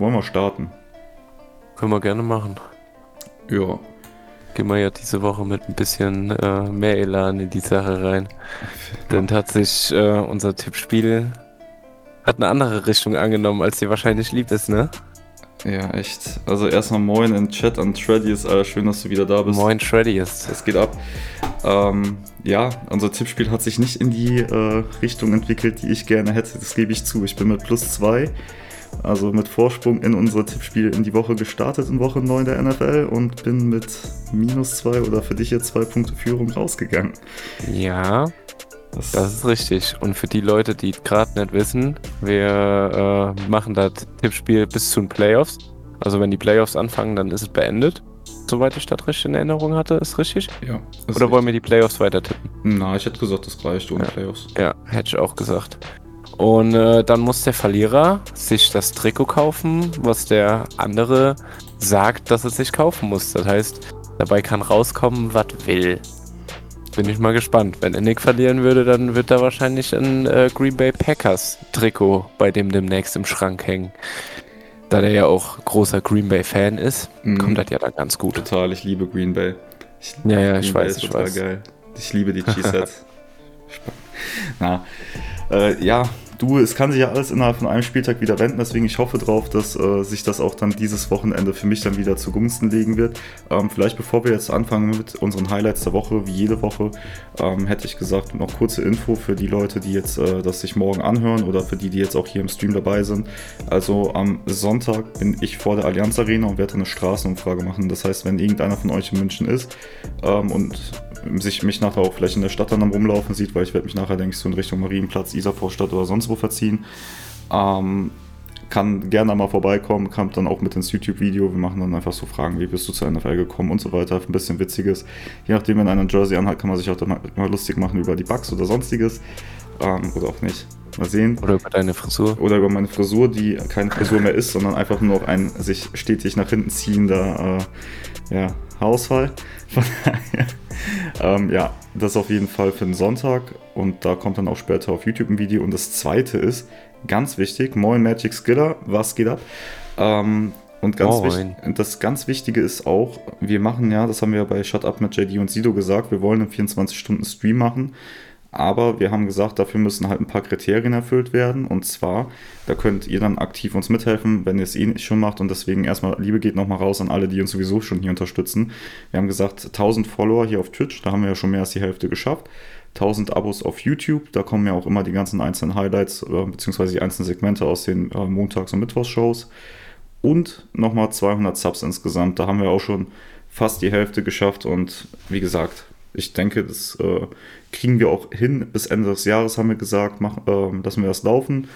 Wollen wir starten? Können wir gerne machen. Ja. Gehen wir ja diese Woche mit ein bisschen äh, mehr Elan in die Sache rein. Denn tatsächlich, äh, unser Tippspiel hat eine andere Richtung angenommen, als dir wahrscheinlich lieb ist, ne? Ja, echt. Also erstmal moin in Chat an Shreddies. Alter, schön, dass du wieder da bist. Moin Shreddies. Es geht ab. Ähm, ja, unser Tippspiel hat sich nicht in die äh, Richtung entwickelt, die ich gerne hätte. Das gebe ich zu. Ich bin mit plus zwei, also mit Vorsprung in unser Tippspiel in die Woche gestartet, in Woche 9 der NFL und bin mit minus zwei oder für dich jetzt zwei Punkte Führung rausgegangen. Ja, das, das ist richtig. Und für die Leute, die gerade nicht wissen, wir äh, machen das Tippspiel bis zu den Playoffs. Also wenn die Playoffs anfangen, dann ist es beendet. Soweit ich das richtig in Erinnerung hatte, ist richtig? Ja. Oder wollen wir die Playoffs weiter tippen? Na, ich hätte gesagt, das reicht ohne ja. Playoffs. Ja, hätte ich auch gesagt. Und äh, dann muss der Verlierer sich das Trikot kaufen, was der andere sagt, dass er sich kaufen muss. Das heißt, dabei kann rauskommen, was will. Bin ich mal gespannt. Wenn er Nick verlieren würde, dann wird da wahrscheinlich ein äh, Green Bay Packers Trikot bei dem demnächst im Schrank hängen. Da der ja auch großer Green Bay Fan ist, Mhm. kommt das ja dann ganz gut. Total, ich liebe Green Bay. Ich, Ja, ja, Green ich Bay weiß, ich weiß. geil. Ich liebe die Cheeseheads. Na, äh, ja, du, es kann sich ja alles innerhalb von einem Spieltag wieder wenden, deswegen ich hoffe drauf, dass äh, sich das auch dann dieses Wochenende für mich dann wieder zugunsten legen wird. Ähm, vielleicht bevor wir jetzt anfangen mit unseren Highlights der Woche, wie jede Woche, ähm, hätte ich gesagt, noch kurze Info für die Leute, die jetzt äh, das sich morgen anhören oder für die, die jetzt auch hier im Stream dabei sind. Also am Sonntag bin ich vor der Allianz Arena und werde eine Straßenumfrage machen. Das heißt, wenn irgendeiner von euch in München ist ähm, und sich mich nachher auch vielleicht in der Stadt dann am Rumlaufen sieht, weil ich werde mich nachher, denke ich, so in Richtung Marienplatz, Isarvorstadt oder sonst wo verziehen. Ähm, kann gerne mal vorbeikommen, kommt dann auch mit ins YouTube-Video. Wir machen dann einfach so Fragen, wie bist du zur NFL gekommen und so weiter. Ein bisschen Witziges. Je nachdem, wenn einer ein Jersey anhat, kann man sich auch dann mal, mal lustig machen über die Bugs oder sonstiges. Ähm, oder auch nicht. Mal sehen. Oder über deine Frisur. Oder über meine Frisur, die keine Frisur mehr ist, sondern einfach nur noch ein sich stetig nach hinten ziehender äh, ja, Haarausfall. Von daher, ähm, ja, das auf jeden Fall für den Sonntag und da kommt dann auch später auf YouTube ein Video. Und das zweite ist, ganz wichtig, Moin Magic Skiller, was geht ab? Ähm, und ganz wichtig, das ganz Wichtige ist auch, wir machen ja, das haben wir ja bei Shut Up mit JD und Sido gesagt, wir wollen einen 24-Stunden-Stream machen. Aber wir haben gesagt, dafür müssen halt ein paar Kriterien erfüllt werden. Und zwar, da könnt ihr dann aktiv uns mithelfen, wenn ihr es eh nicht schon macht. Und deswegen erstmal, Liebe geht nochmal raus an alle, die uns sowieso schon hier unterstützen. Wir haben gesagt, 1000 Follower hier auf Twitch, da haben wir ja schon mehr als die Hälfte geschafft. 1000 Abos auf YouTube, da kommen ja auch immer die ganzen einzelnen Highlights, äh, beziehungsweise die einzelnen Segmente aus den äh, Montags- und Mittwochsshows. Und nochmal 200 Subs insgesamt, da haben wir auch schon fast die Hälfte geschafft. Und wie gesagt, ich denke, das äh, kriegen wir auch hin. Bis Ende des Jahres haben wir gesagt, mach, ähm, lassen wir das laufen.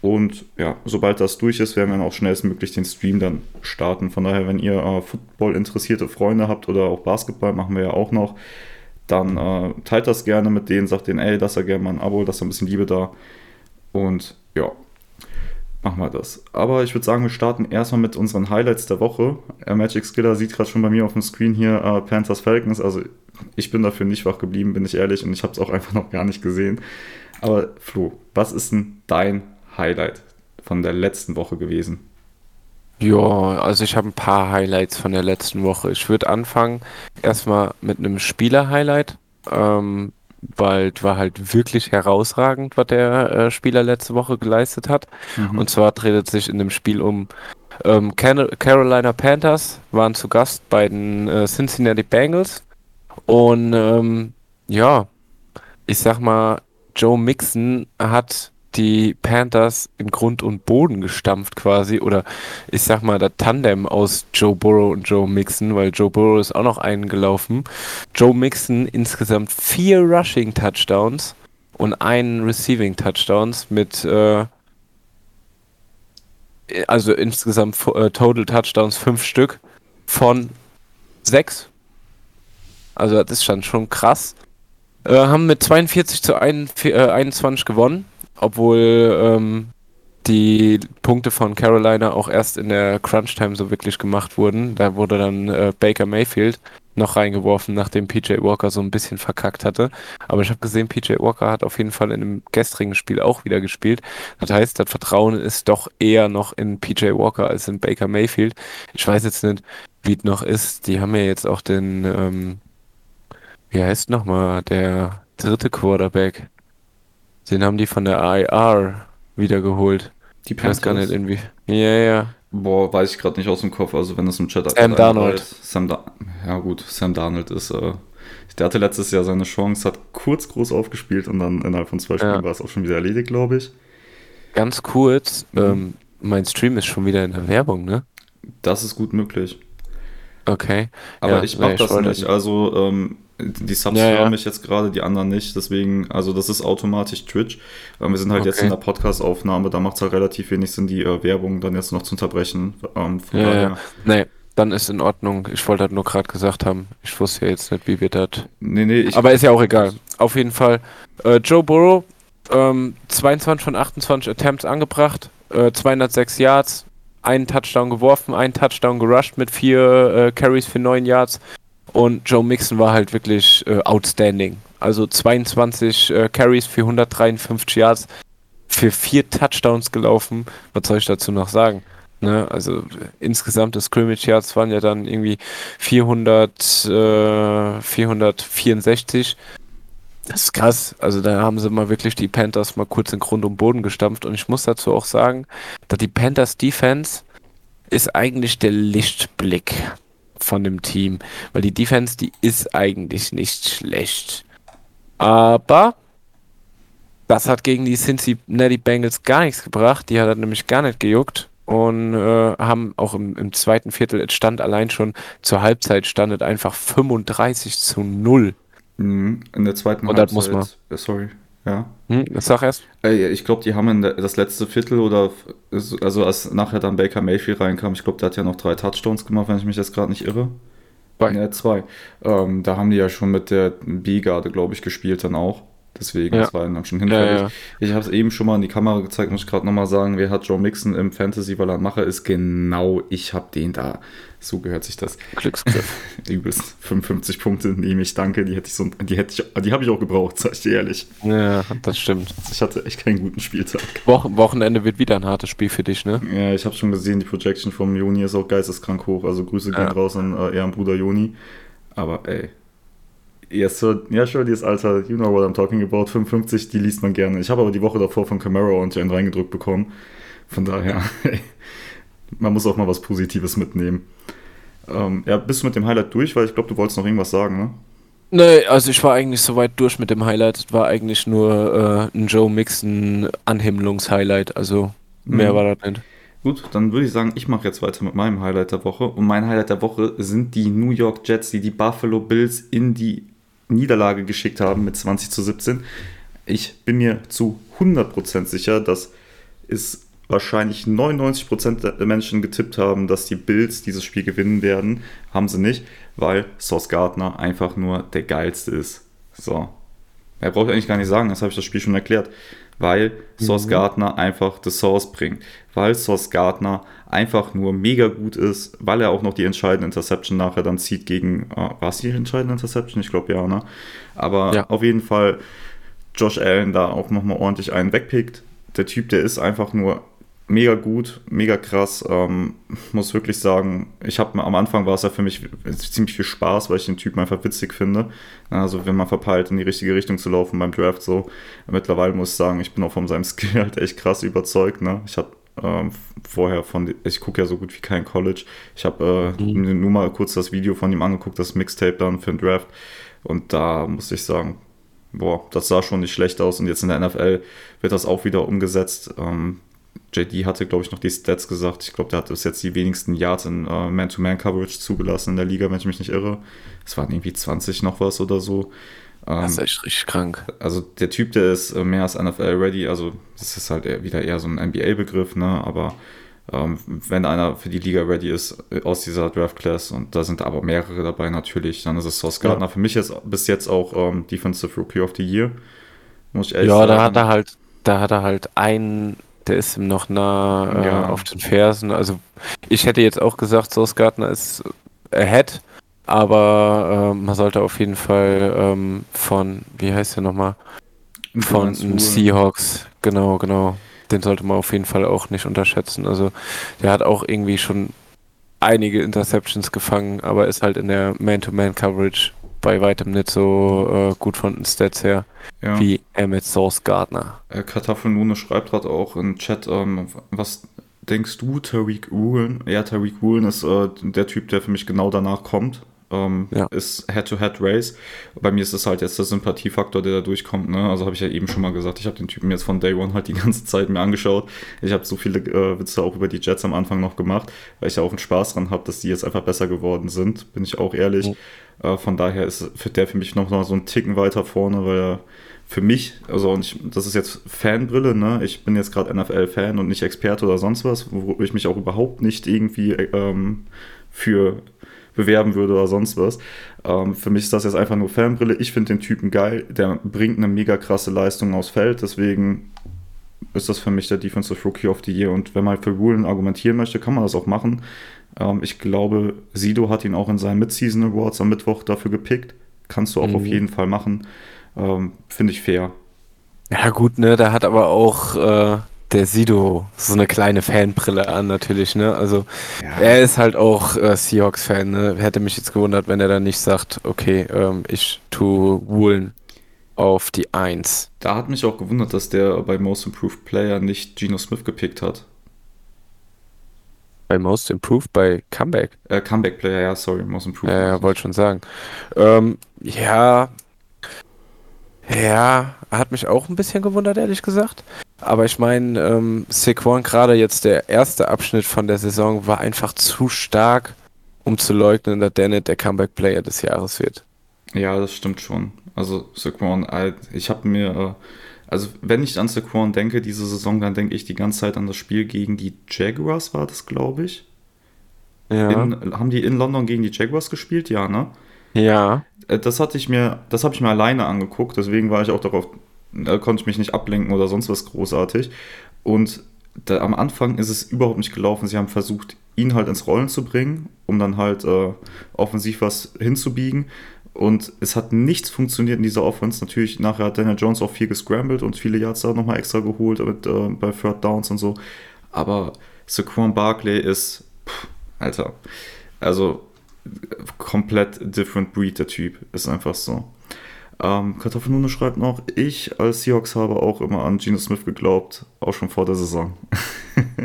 Und ja, sobald das durch ist, werden wir dann auch schnellstmöglich den Stream dann starten. Von daher, wenn ihr äh, Football interessierte Freunde habt oder auch Basketball, machen wir ja auch noch, dann äh, teilt das gerne mit denen, sagt denen, ey, lasst da gerne mal ein Abo, lasst da ein bisschen Liebe da. Und ja, machen wir das. Aber ich würde sagen, wir starten erstmal mit unseren Highlights der Woche. Magic Skiller sieht gerade schon bei mir auf dem Screen hier äh, Panthers Falcons. Also ich bin dafür nicht wach geblieben, bin ich ehrlich, und ich habe es auch einfach noch gar nicht gesehen. Aber Flo, was ist denn dein Highlight von der letzten Woche gewesen? Ja, also ich habe ein paar Highlights von der letzten Woche. Ich würde anfangen erstmal mit einem Spieler-Highlight, ähm, weil war halt wirklich herausragend, was der äh, Spieler letzte Woche geleistet hat. Mhm. Und zwar dreht es sich in dem Spiel um ähm, Carolina Panthers, waren zu Gast bei den äh, Cincinnati Bengals. Und ähm, ja, ich sag mal, Joe Mixon hat die Panthers in Grund und Boden gestampft quasi. Oder ich sag mal, das Tandem aus Joe Burrow und Joe Mixon, weil Joe Burrow ist auch noch eingelaufen. Joe Mixon insgesamt vier Rushing Touchdowns und einen Receiving Touchdowns mit äh, also insgesamt äh, Total Touchdowns fünf Stück von sechs. Also das ist schon, krass. Äh, haben mit 42 zu 1, äh, 21 gewonnen, obwohl ähm, die Punkte von Carolina auch erst in der Crunch Time so wirklich gemacht wurden. Da wurde dann äh, Baker Mayfield noch reingeworfen, nachdem PJ Walker so ein bisschen verkackt hatte. Aber ich habe gesehen, PJ Walker hat auf jeden Fall in dem gestrigen Spiel auch wieder gespielt. Das heißt, das Vertrauen ist doch eher noch in PJ Walker als in Baker Mayfield. Ich weiß jetzt nicht, wie es noch ist. Die haben ja jetzt auch den, ähm, wie heißt nochmal, der dritte Quarterback. Den haben die von der IR wiedergeholt. Die Ich weiß gar nicht Panthers. irgendwie. Ja, ja. Boah, weiß ich gerade nicht aus dem Kopf. Also wenn das im Chat Sam Darnold. Sam da ja gut, Sam Darnold ist, äh, der hatte letztes Jahr seine Chance, hat kurz groß aufgespielt und dann innerhalb von zwei Spielen Ja. war es auch schon wieder erledigt, glaube ich. Ganz kurz, Mhm. ähm, mein Stream ist schon wieder in der Werbung, ne? Das ist gut möglich. Okay. Aber Ja, ich mach nee, das nicht. Also ähm, die Subs Ja, hören mich jetzt gerade, die anderen nicht. Deswegen, also das ist automatisch Twitch. Ähm, wir sind halt jetzt Okay. in der Podcast-Aufnahme, da macht es halt relativ wenig Sinn, die äh, Werbung dann jetzt noch zu unterbrechen. Ähm, Ja, daher, ja. Nee, dann ist in Ordnung. Ich wollte halt nur gerade gesagt haben, ich wusste ja jetzt nicht, wie wir das. Nee, nee, ich, Aber ist ja auch egal. Auf jeden Fall. Äh, Joe Burrow, ähm, 22 von 28 Attempts angebracht, äh, 206 Yards, einen Touchdown geworfen, einen Touchdown gerusht mit vier äh, Carries für 9 Yards. Und Joe Mixon war halt wirklich äh, outstanding. Also 22 äh, Carries für 153 Yards, für vier Touchdowns gelaufen. Was soll ich dazu noch sagen? Ne? Also äh, insgesamt das Scrimmage Yards waren ja dann irgendwie 400, äh, 464. Das ist krass. Also da haben sie mal wirklich die Panthers mal kurz in Grund und Boden gestampft. Und ich muss dazu auch sagen, dass die Panthers Defense ist eigentlich der Lichtblick von dem Team. Weil die Defense, die ist eigentlich nicht schlecht. Aber das hat gegen die Cincinnati Bengals gar nichts gebracht. Die hat das nämlich gar nicht gejuckt. Und äh, haben auch im, im zweiten Viertel, es stand allein schon zur Halbzeit, standet einfach 35 zu 0. Mhm, in der zweiten Und das muss man. Sorry, ja. Hm, sag erst. Ich glaube, die haben in der, das letzte Viertel oder also als nachher dann Baker Mayfield reinkam, ich glaube, der hat ja noch drei Touchdowns gemacht, wenn ich mich jetzt gerade nicht irre. Zwei. Ja, zwei. Ähm, da haben die ja schon mit der B-Garde, glaube ich, gespielt dann auch. Deswegen, Ja. das war dann schon Ja, hinfällig. ja. Ich habe es eben schon mal in die Kamera gezeigt, muss ich gerade nochmal sagen, wer hat Joe Mixon im Fantasy, weil er Macher ist, genau, ich habe den da. So gehört sich das. Glücksgriff. Übelst 55 Punkte nehme ich, danke, die hätte ich so, die hätte ich, die habe ich auch gebraucht, sag ich dir ehrlich. ja, das stimmt. Ich hatte echt keinen guten Spieltag. Wochen Wochenende wird wieder ein hartes Spiel für dich, ne? Ja, ich habe schon gesehen, die Projection vom Juni ist auch geisteskrank hoch. Also Grüße gehen Ja. raus an äh, eher an Bruder Juni. Aber ey. Yes, sir. Ja, sure, dieses Alter, you know what I'm talking about. 55, die liest man gerne. Ich habe aber die Woche davor von Camaro und einen reingedrückt bekommen. Von daher, ey, man muss auch mal was Positives mitnehmen. Ähm, ja, bist du mit dem Highlight durch? Weil ich glaube, du wolltest noch irgendwas sagen, ne? Nee, also ich war eigentlich soweit durch mit dem Highlight. Es war eigentlich nur äh, ein Joe Mixon Anhimmlungs-Highlight. Also mehr Mhm. war das nicht. Gut, dann würde ich sagen, ich mache jetzt weiter mit meinem Highlight der Woche. Und mein Highlight der Woche sind die New York Jets, die die Buffalo Bills in die Niederlage geschickt haben mit 20 zu 17. Ich bin mir zu 100% sicher, dass es wahrscheinlich 99% der Menschen getippt haben, dass die Bills dieses Spiel gewinnen werden. Haben sie nicht, weil Sauce Gardner einfach nur der geilste ist. So. Er braucht eigentlich gar nicht sagen, das habe ich das Spiel schon erklärt. Weil Sauce Gardner einfach the Sauce bringt. Weil Sauce Gardner einfach nur mega gut ist, weil er auch noch die entscheidende Interception nachher dann zieht gegen. Äh, war es die entscheidende Interception? Ich glaube ja, ne? Aber Ja. auf jeden Fall Josh Allen da auch nochmal ordentlich einen wegpickt. Der Typ, der ist einfach nur mega gut, mega krass. Ähm, muss wirklich sagen, ich habe am Anfang war es ja für mich ziemlich viel Spaß, weil ich den Typen einfach witzig finde. Also wenn man verpeilt, in die richtige Richtung zu laufen beim Draft so. Mittlerweile muss ich sagen, ich bin auch von seinem Skill halt echt krass überzeugt. Ne? Ich habe ähm, vorher von, ich gucke ja so gut wie kein College. Ich habe äh, Mhm. nur mal kurz das Video von ihm angeguckt, das Mixtape dann für den Draft. Und da muss ich sagen, boah, das sah schon nicht schlecht aus. Und jetzt in der NFL wird das auch wieder umgesetzt. Ähm, JD hatte, glaube ich, noch die Stats gesagt. Ich glaube, der hat bis jetzt die wenigsten Yards in äh, Man-to-Man-Coverage zugelassen in der Liga, wenn ich mich nicht irre. Es waren irgendwie 20 noch was oder so. Ähm, Das ist echt richtig krank. also der Typ, der ist äh, mehr als NFL-ready. Also das ist halt wieder eher so ein NBA-Begriff, ne? Aber ähm, wenn einer für die Liga ready ist äh, aus dieser Draft-Class und da sind aber mehrere dabei natürlich, dann ist es Sauce Gardner. Für mich jetzt bis jetzt auch ähm, Defensive Rookie of the Year. Muss ich ehrlich Ja, da sagen. hat er halt, da hat er halt einen, der ist ihm noch nah äh, Ja. auf den Fersen. Also ich hätte jetzt auch gesagt, Sauce Gardner ist ahead, Aber äh, man sollte auf jeden Fall ähm, von, wie heißt der nochmal? Von Seahawks, genau, genau. Den sollte man auf jeden Fall auch nicht unterschätzen. Also der hat auch irgendwie schon einige Interceptions gefangen, aber ist halt in der Man-to-Man-Coverage bei weitem nicht so äh, gut von den Stats her Ja. wie Emmett Source Gardner. Äh, Kartoffelnune schreibt gerade auch im Chat, ähm, was denkst du, Tariq Woolen? Ja, Tariq Woolen ist äh, der Typ, der für mich genau danach kommt. Ähm, Ja. Ist Head-to-Head-Race. Bei mir ist es halt jetzt der Sympathiefaktor, der da durchkommt. Ne? Also habe ich ja eben schon mal gesagt, ich habe den Typen jetzt von Day One halt die ganze Zeit mir angeschaut. Ich habe so viele äh, Witze auch über die Jets am Anfang noch gemacht, weil ich ja auch einen Spaß dran habe, dass die jetzt einfach besser geworden sind, bin ich auch ehrlich. Mhm. Äh, von daher ist der für mich noch mal so einen Ticken weiter vorne, weil er für mich, also und ich, das ist jetzt Fanbrille, ne? Ich bin jetzt gerade NFL-Fan und nicht Experte oder sonst was, wo ich mich auch überhaupt nicht irgendwie ähm, für bewerben würde oder sonst was. Ähm, für mich ist das jetzt einfach nur Fanbrille. Ich finde den Typen geil, der bringt eine mega krasse Leistung aufs Feld, deswegen ist das für mich der Defensive Rookie of the Year. Und wenn man für Woolen argumentieren möchte, kann man das auch machen. Ähm, ich glaube, Sido hat ihn auch in seinen Mid-Season Awards am Mittwoch dafür gepickt. Kannst du auch Mhm. auf jeden Fall machen. Ähm, Finde ich fair. Ja gut, ne, da hat aber auch äh, der Sido so eine kleine Fanbrille an natürlich, ne? Also er ist halt auch äh, Seahawks-Fan, ne? Hätte mich jetzt gewundert, wenn er dann nicht sagt, okay, ähm, ich tue Woolen auf die Eins. Da hat mich auch gewundert, dass der bei Most Improved Player nicht Geno Smith gepickt hat. Bei Most Improved, bei Comeback. Äh, Comeback Player, ja, sorry, Most Improved. Ja, ja, wollte schon sagen. Ähm, ja, ja, hat mich auch ein bisschen gewundert, ehrlich gesagt. Aber ich meine, ähm, Saquon, gerade jetzt der erste Abschnitt von der Saison, war einfach zu stark, um zu leugnen, dass der nicht der Comeback-Player des Jahres wird. Ja, das stimmt schon. Also Saquon, äh, ich habe mir, äh, also wenn ich an Saquon denke, diese Saison, dann denke ich die ganze Zeit an das Spiel gegen die Jaguars, war das, glaube ich. Ja. In, haben die in London gegen die Jaguars gespielt? Ja, ne? ja. Äh, Das hatte ich mir, das habe ich mir alleine angeguckt, deswegen war ich auch darauf, da konnte ich mich nicht ablenken oder sonst was großartig. Und da, am Anfang ist es überhaupt nicht gelaufen. Sie haben versucht, ihn halt ins Rollen zu bringen, um dann halt äh, offensiv was hinzubiegen. Und es hat nichts funktioniert in dieser Offense. Natürlich, nachher hat Daniel Jones auch viel gescrambled und viele Yards da nochmal extra geholt mit, äh, bei Third Downs und so. Aber Saquon Barkley ist, pff, Alter, also komplett different breed, der Typ. Ist einfach so. Ähm, Kartoffelnune schreibt noch, ich als Seahawks habe auch immer an Geno Smith geglaubt, auch schon vor der Saison.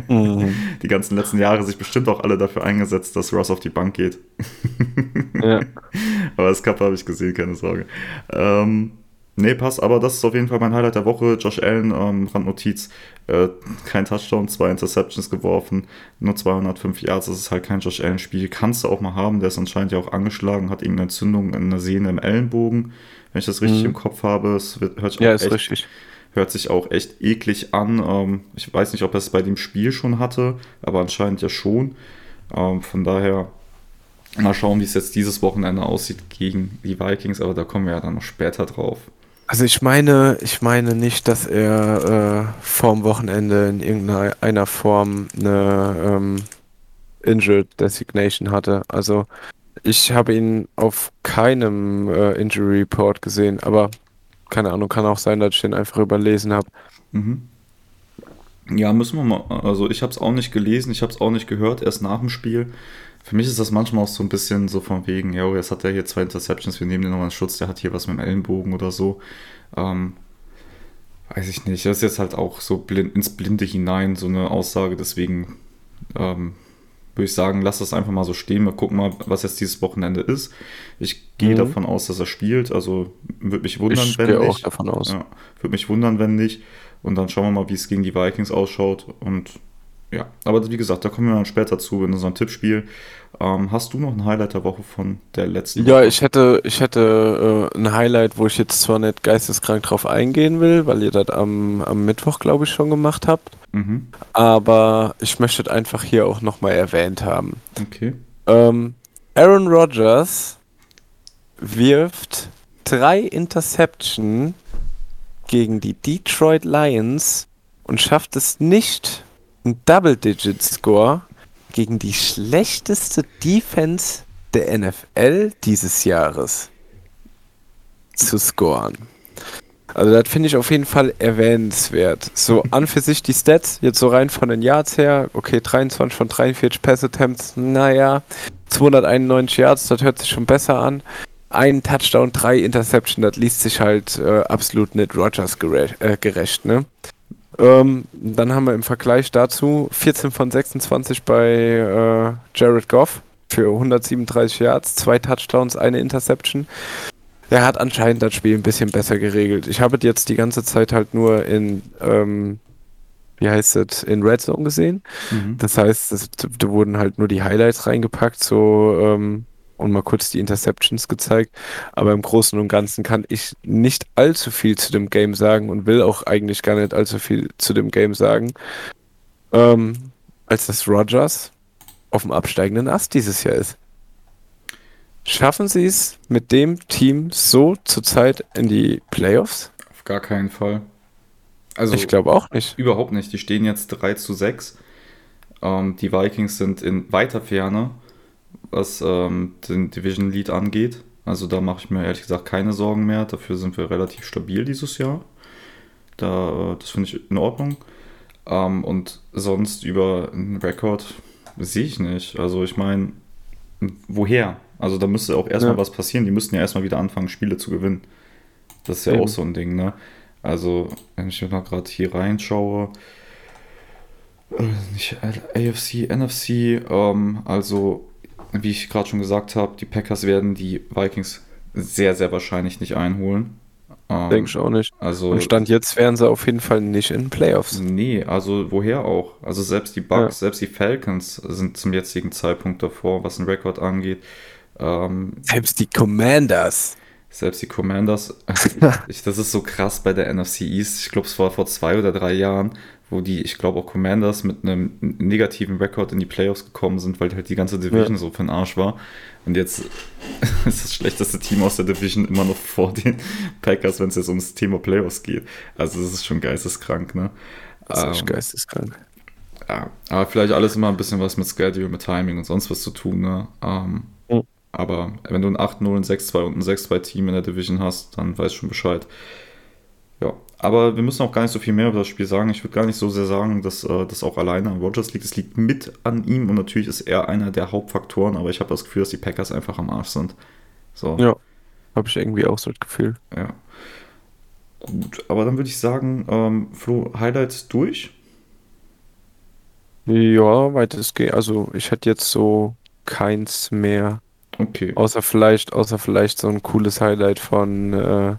Mhm. Die ganzen letzten Jahre sich bestimmt auch alle dafür eingesetzt, dass Russ auf die Bank geht. ja. Aber das Cup habe ich gesehen, keine Sorge. Ähm, nee, passt, aber das ist auf jeden Fall mein Highlight der Woche. Josh Allen, ähm, Randnotiz, äh, kein Touchdown, zwei Interceptions geworfen, nur 205 Yards, das ist halt kein Josh Allen-Spiel. Kannst du auch mal haben, der ist anscheinend ja auch angeschlagen, hat irgendeine Entzündung in der Sehne im Ellenbogen. Wenn ich das richtig Mhm. im Kopf habe, es wird, hört sich ja, auch ist echt. Hört sich auch echt eklig an. Ähm, ich weiß nicht, ob er es bei dem Spiel schon hatte, aber anscheinend ja schon. Ähm, von daher mal schauen, wie es jetzt dieses Wochenende aussieht gegen die Vikings, aber da kommen wir ja dann noch später drauf. Also ich meine, ich meine nicht, dass er äh, vorm Wochenende in irgendeiner Form eine ähm, Injured Designation hatte. Also ich habe ihn auf keinem äh, Injury Report gesehen, aber keine Ahnung, kann auch sein, dass ich den einfach überlesen habe. Mhm. Ja, müssen wir mal. Also, ich habe es auch nicht gelesen, ich habe es auch nicht gehört, erst nach dem Spiel. Für mich ist das manchmal auch so ein bisschen so von wegen, ja, jetzt hat er hier zwei Interceptions, wir nehmen den nochmal in Schutz, der hat hier was mit dem Ellenbogen oder so. Ähm, weiß ich nicht. Das ist jetzt halt auch so blind, ins Blinde hinein, so eine Aussage, deswegen ähm, würde ich sagen, lass das einfach mal so stehen. Wir gucken mal, was jetzt dieses Wochenende ist. Ich gehe Mhm. davon aus, dass er spielt, also würde mich wundern, Ich wenn gehe nicht. auch davon aus. Ja, würde mich wundern, wenn nicht. Und dann schauen wir mal, wie es gegen die Vikings ausschaut. Und ja, aber wie gesagt, da kommen wir dann später zu in unserem Tippspiel. Ähm, hast du noch ein Highlight der Woche von der letzten Ja, Woche? ich hätte, ich hätte äh, ein Highlight, wo ich jetzt zwar nicht geisteskrank drauf eingehen will, weil ihr das am, am Mittwoch, glaube ich, schon gemacht habt. Mhm. Aber ich möchte es einfach hier auch nochmal erwähnt haben. Okay. Ähm, Aaron Rodgers wirft drei Interception gegen die Detroit Lions und schafft es nicht, einen Double-Digit-Score gegen die schlechteste Defense der NFL dieses Jahres zu scoren. Also das finde ich auf jeden Fall erwähnenswert. So an für sich die Stats, jetzt so rein von den Yards her, okay, 23 von 43 Pass-Attempts, naja, 291 Yards, das hört sich schon besser an. Ein Touchdown, drei Interception, das liest sich halt äh, absolut nicht Rogers gerecht, äh, gerecht ne? Ähm, dann haben wir im Vergleich dazu 14 von 26 bei äh, Jared Goff für 137 Yards, zwei Touchdowns, eine Interception. Er hat anscheinend das Spiel ein bisschen besser geregelt. Ich habe jetzt die ganze Zeit halt nur in, ähm, wie heißt es, in Red Zone gesehen. Mhm. Das heißt, es, da wurden halt nur die Highlights reingepackt, so ähm, und mal kurz die Interceptions gezeigt. Aber im Großen und Ganzen kann ich nicht allzu viel zu dem Game sagen und will auch eigentlich gar nicht allzu viel zu dem Game sagen. Ähm, als das Rogers auf dem absteigenden Ast dieses Jahr ist. Schaffen sie es mit dem Team so zurzeit in die Playoffs? Auf gar keinen Fall. Also ich glaube auch nicht. Überhaupt nicht. Die stehen jetzt 3 zu 6. Ähm, die Vikings sind in weiter Ferne, was ähm, den Division Lead angeht. Also da mache ich mir ehrlich gesagt keine Sorgen mehr. Dafür sind wir relativ stabil dieses Jahr. Da, äh, das finde ich in Ordnung. Ähm, und sonst über einen Rekord sehe ich nicht. Also ich meine, woher? Also da müsste auch erstmal ja. was passieren. Die müssten ja erstmal wieder anfangen, Spiele zu gewinnen. Das ist ja Eben. auch so ein Ding, ne? Also, wenn ich mal gerade hier reinschaue, äh, nicht AFC, NFC, ähm, also wie ich gerade schon gesagt habe, die Packers werden die Vikings sehr, sehr wahrscheinlich nicht einholen. Ähm, Denke ich auch nicht. Also, Und Stand jetzt wären sie auf jeden Fall nicht in Playoffs. Nee, also woher auch? Also selbst die Bucks, ja. selbst die Falcons sind zum jetzigen Zeitpunkt davor, was den Rekord angeht. Ähm, selbst die Commanders. Selbst die Commanders. ich, das ist so krass bei der NFC East. Ich glaube, es war vor zwei oder drei Jahren, wo die, ich glaube auch Commanders mit einem negativen Rekord in die Playoffs gekommen sind, weil halt die ganze Division ja. so für den Arsch war. Und jetzt ist das schlechteste Team aus der Division immer noch vor den Packers, wenn es jetzt ums Thema Playoffs geht. Also das ist schon geisteskrank, ne? Das ist ähm, geisteskrank. Ja, aber vielleicht alles immer ein bisschen was mit Schedule, mit Timing und sonst was zu tun, ne? Ähm, mhm. Aber wenn du ein 8-0, ein 6-2 und ein 6-2-Team in der Division hast, dann weißt du schon Bescheid. Ja, aber wir müssen auch gar nicht so viel mehr über das Spiel sagen. Ich würde gar nicht so sehr sagen, dass äh, das auch alleine an Rogers liegt. Es liegt mit an ihm und natürlich ist er einer der Hauptfaktoren, aber ich habe das Gefühl, dass die Packers einfach am Arsch sind. So. Ja, habe ich irgendwie auch so das Gefühl. Ja. Gut, aber dann würde ich sagen, ähm, Flo, Highlights durch? Ja, weitestgehend. Also ich hätte jetzt so keins mehr. Okay. Außer vielleicht, außer vielleicht so ein cooles Highlight von äh,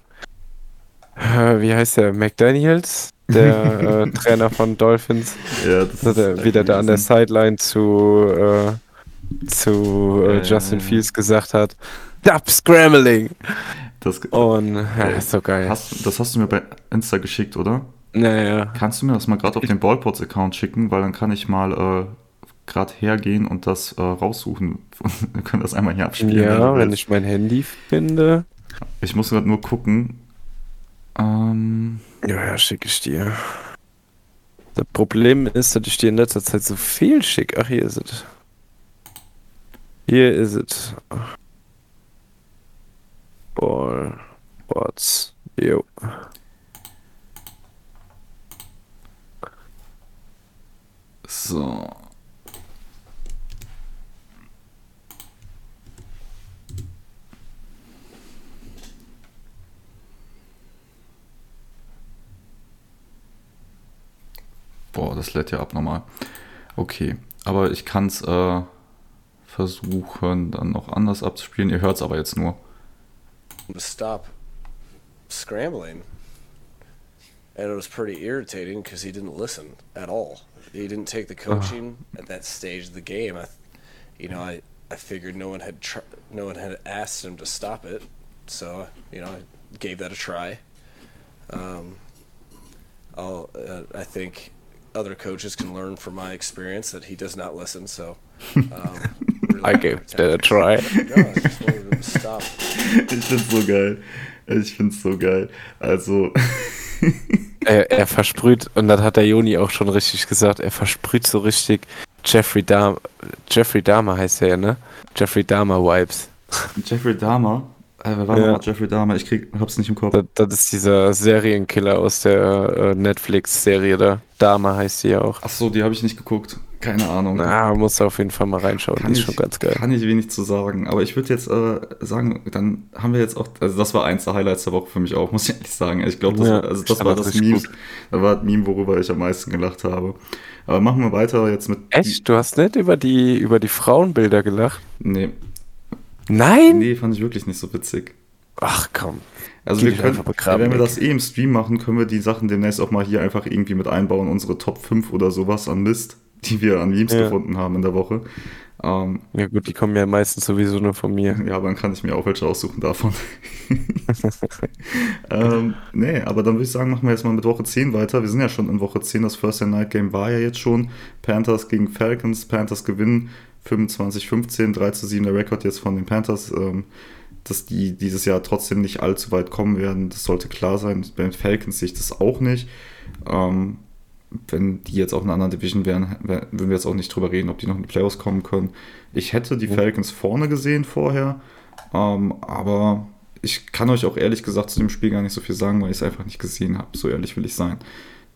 äh, wie heißt der? McDaniels, der äh, Trainer von Dolphins. Ja, das ist der, wieder da an der Sideline zu, äh, zu äh, Justin Fields gesagt hat: Stop scrambling! Das, Und ja, ist so geil. Hast, das hast du mir bei Insta geschickt, oder? Naja. Kannst du mir das mal gerade auf den Ballpots-Account schicken, weil dann kann ich mal äh, gerade hergehen und das äh, raussuchen. Wir können das einmal hier abspielen. Ja, wenn ich mein Handy finde. Ich muss gerade nur gucken, ähm, ja, ja, schicke ich dir. Das Problem ist, dass ich dir in letzter Zeit so viel schicke. Ach, hier ist es. Hier ist es. Ball. Bots. Jo. So. Boah, das lädt ja abnormal. Okay, aber ich kann es äh, versuchen, dann noch anders abzuspielen. Ihr hört es aber jetzt nur. Stop scrambling. And it was pretty irritating because he didn't listen at all. He didn't take the coaching at that stage of the game. I, you know, I, I figured no one had no one had asked him to stop it, so you know, I gave that a try. Um, I'll, uh, I think other coaches can learn from my experience that he does not listen. So um, really I gave it a try. No, I just wanted him to stop. Ich find's so geil. Ich find's so geil. Also. er, er versprüht, und das hat der Joni auch schon richtig gesagt, er versprüht so richtig Jeffrey Dahmer, Jeffrey Dahmer heißt er ja, ne? Jeffrey Dahmer Vibes. Jeffrey Dahmer. Äh, wer war Ja. nochmal Jeffrey Dahmer? Ich krieg, hab's nicht im Kopf. Das, das ist dieser Serienkiller aus der äh, Netflix-Serie da. Dahmer heißt sie ja auch. Ach so, die habe ich nicht geguckt. Keine Ahnung. Na, musst du auf jeden Fall mal reinschauen. Kann die ist ich, schon ganz geil. kann ich wenig zu sagen. Aber ich würde jetzt äh, sagen, dann haben wir jetzt auch, also das war eins der Highlights der Woche für mich auch, muss ich ehrlich sagen. Ich glaube, das, Ja, war- also das war das Meme, gut. das war das Meme, worüber ich am meisten gelacht habe. Aber machen wir weiter jetzt mit. Echt? Du hast nicht über die, über die Frauenbilder gelacht? Nee, Nein? nee, fand ich wirklich nicht so witzig. Ach komm. Also wir können, begraben, wenn wir das eh im Stream machen, können wir die Sachen demnächst auch mal hier einfach irgendwie mit einbauen, unsere Top 5 oder sowas an Mist, die wir an Memes Ja. gefunden haben in der Woche. Ähm, Ja gut, die kommen ja meistens sowieso nur von mir. ja, aber dann kann ich mir auch welche aussuchen davon. ähm, nee, aber dann würde ich sagen, machen wir jetzt mal mit Woche 10 weiter. Wir sind ja schon in Woche 10, das First Night Game war ja jetzt schon. Panthers gegen Falcons, Panthers gewinnen 25-15, 3 zu 7 der Rekord jetzt von den Panthers. Ähm, dass die dieses Jahr trotzdem nicht allzu weit kommen werden, das sollte klar sein. Bei den Falcons sehe ich das auch nicht. Ähm, wenn die jetzt auch in einer anderen Division wären, wär- würden wir jetzt auch nicht drüber reden, ob die noch in die Playoffs kommen können. Ich hätte die. Falcons vorne gesehen vorher, ähm, aber ich kann euch auch ehrlich gesagt zu dem Spiel gar nicht so viel sagen, weil ich es einfach nicht gesehen habe. So ehrlich will ich sein.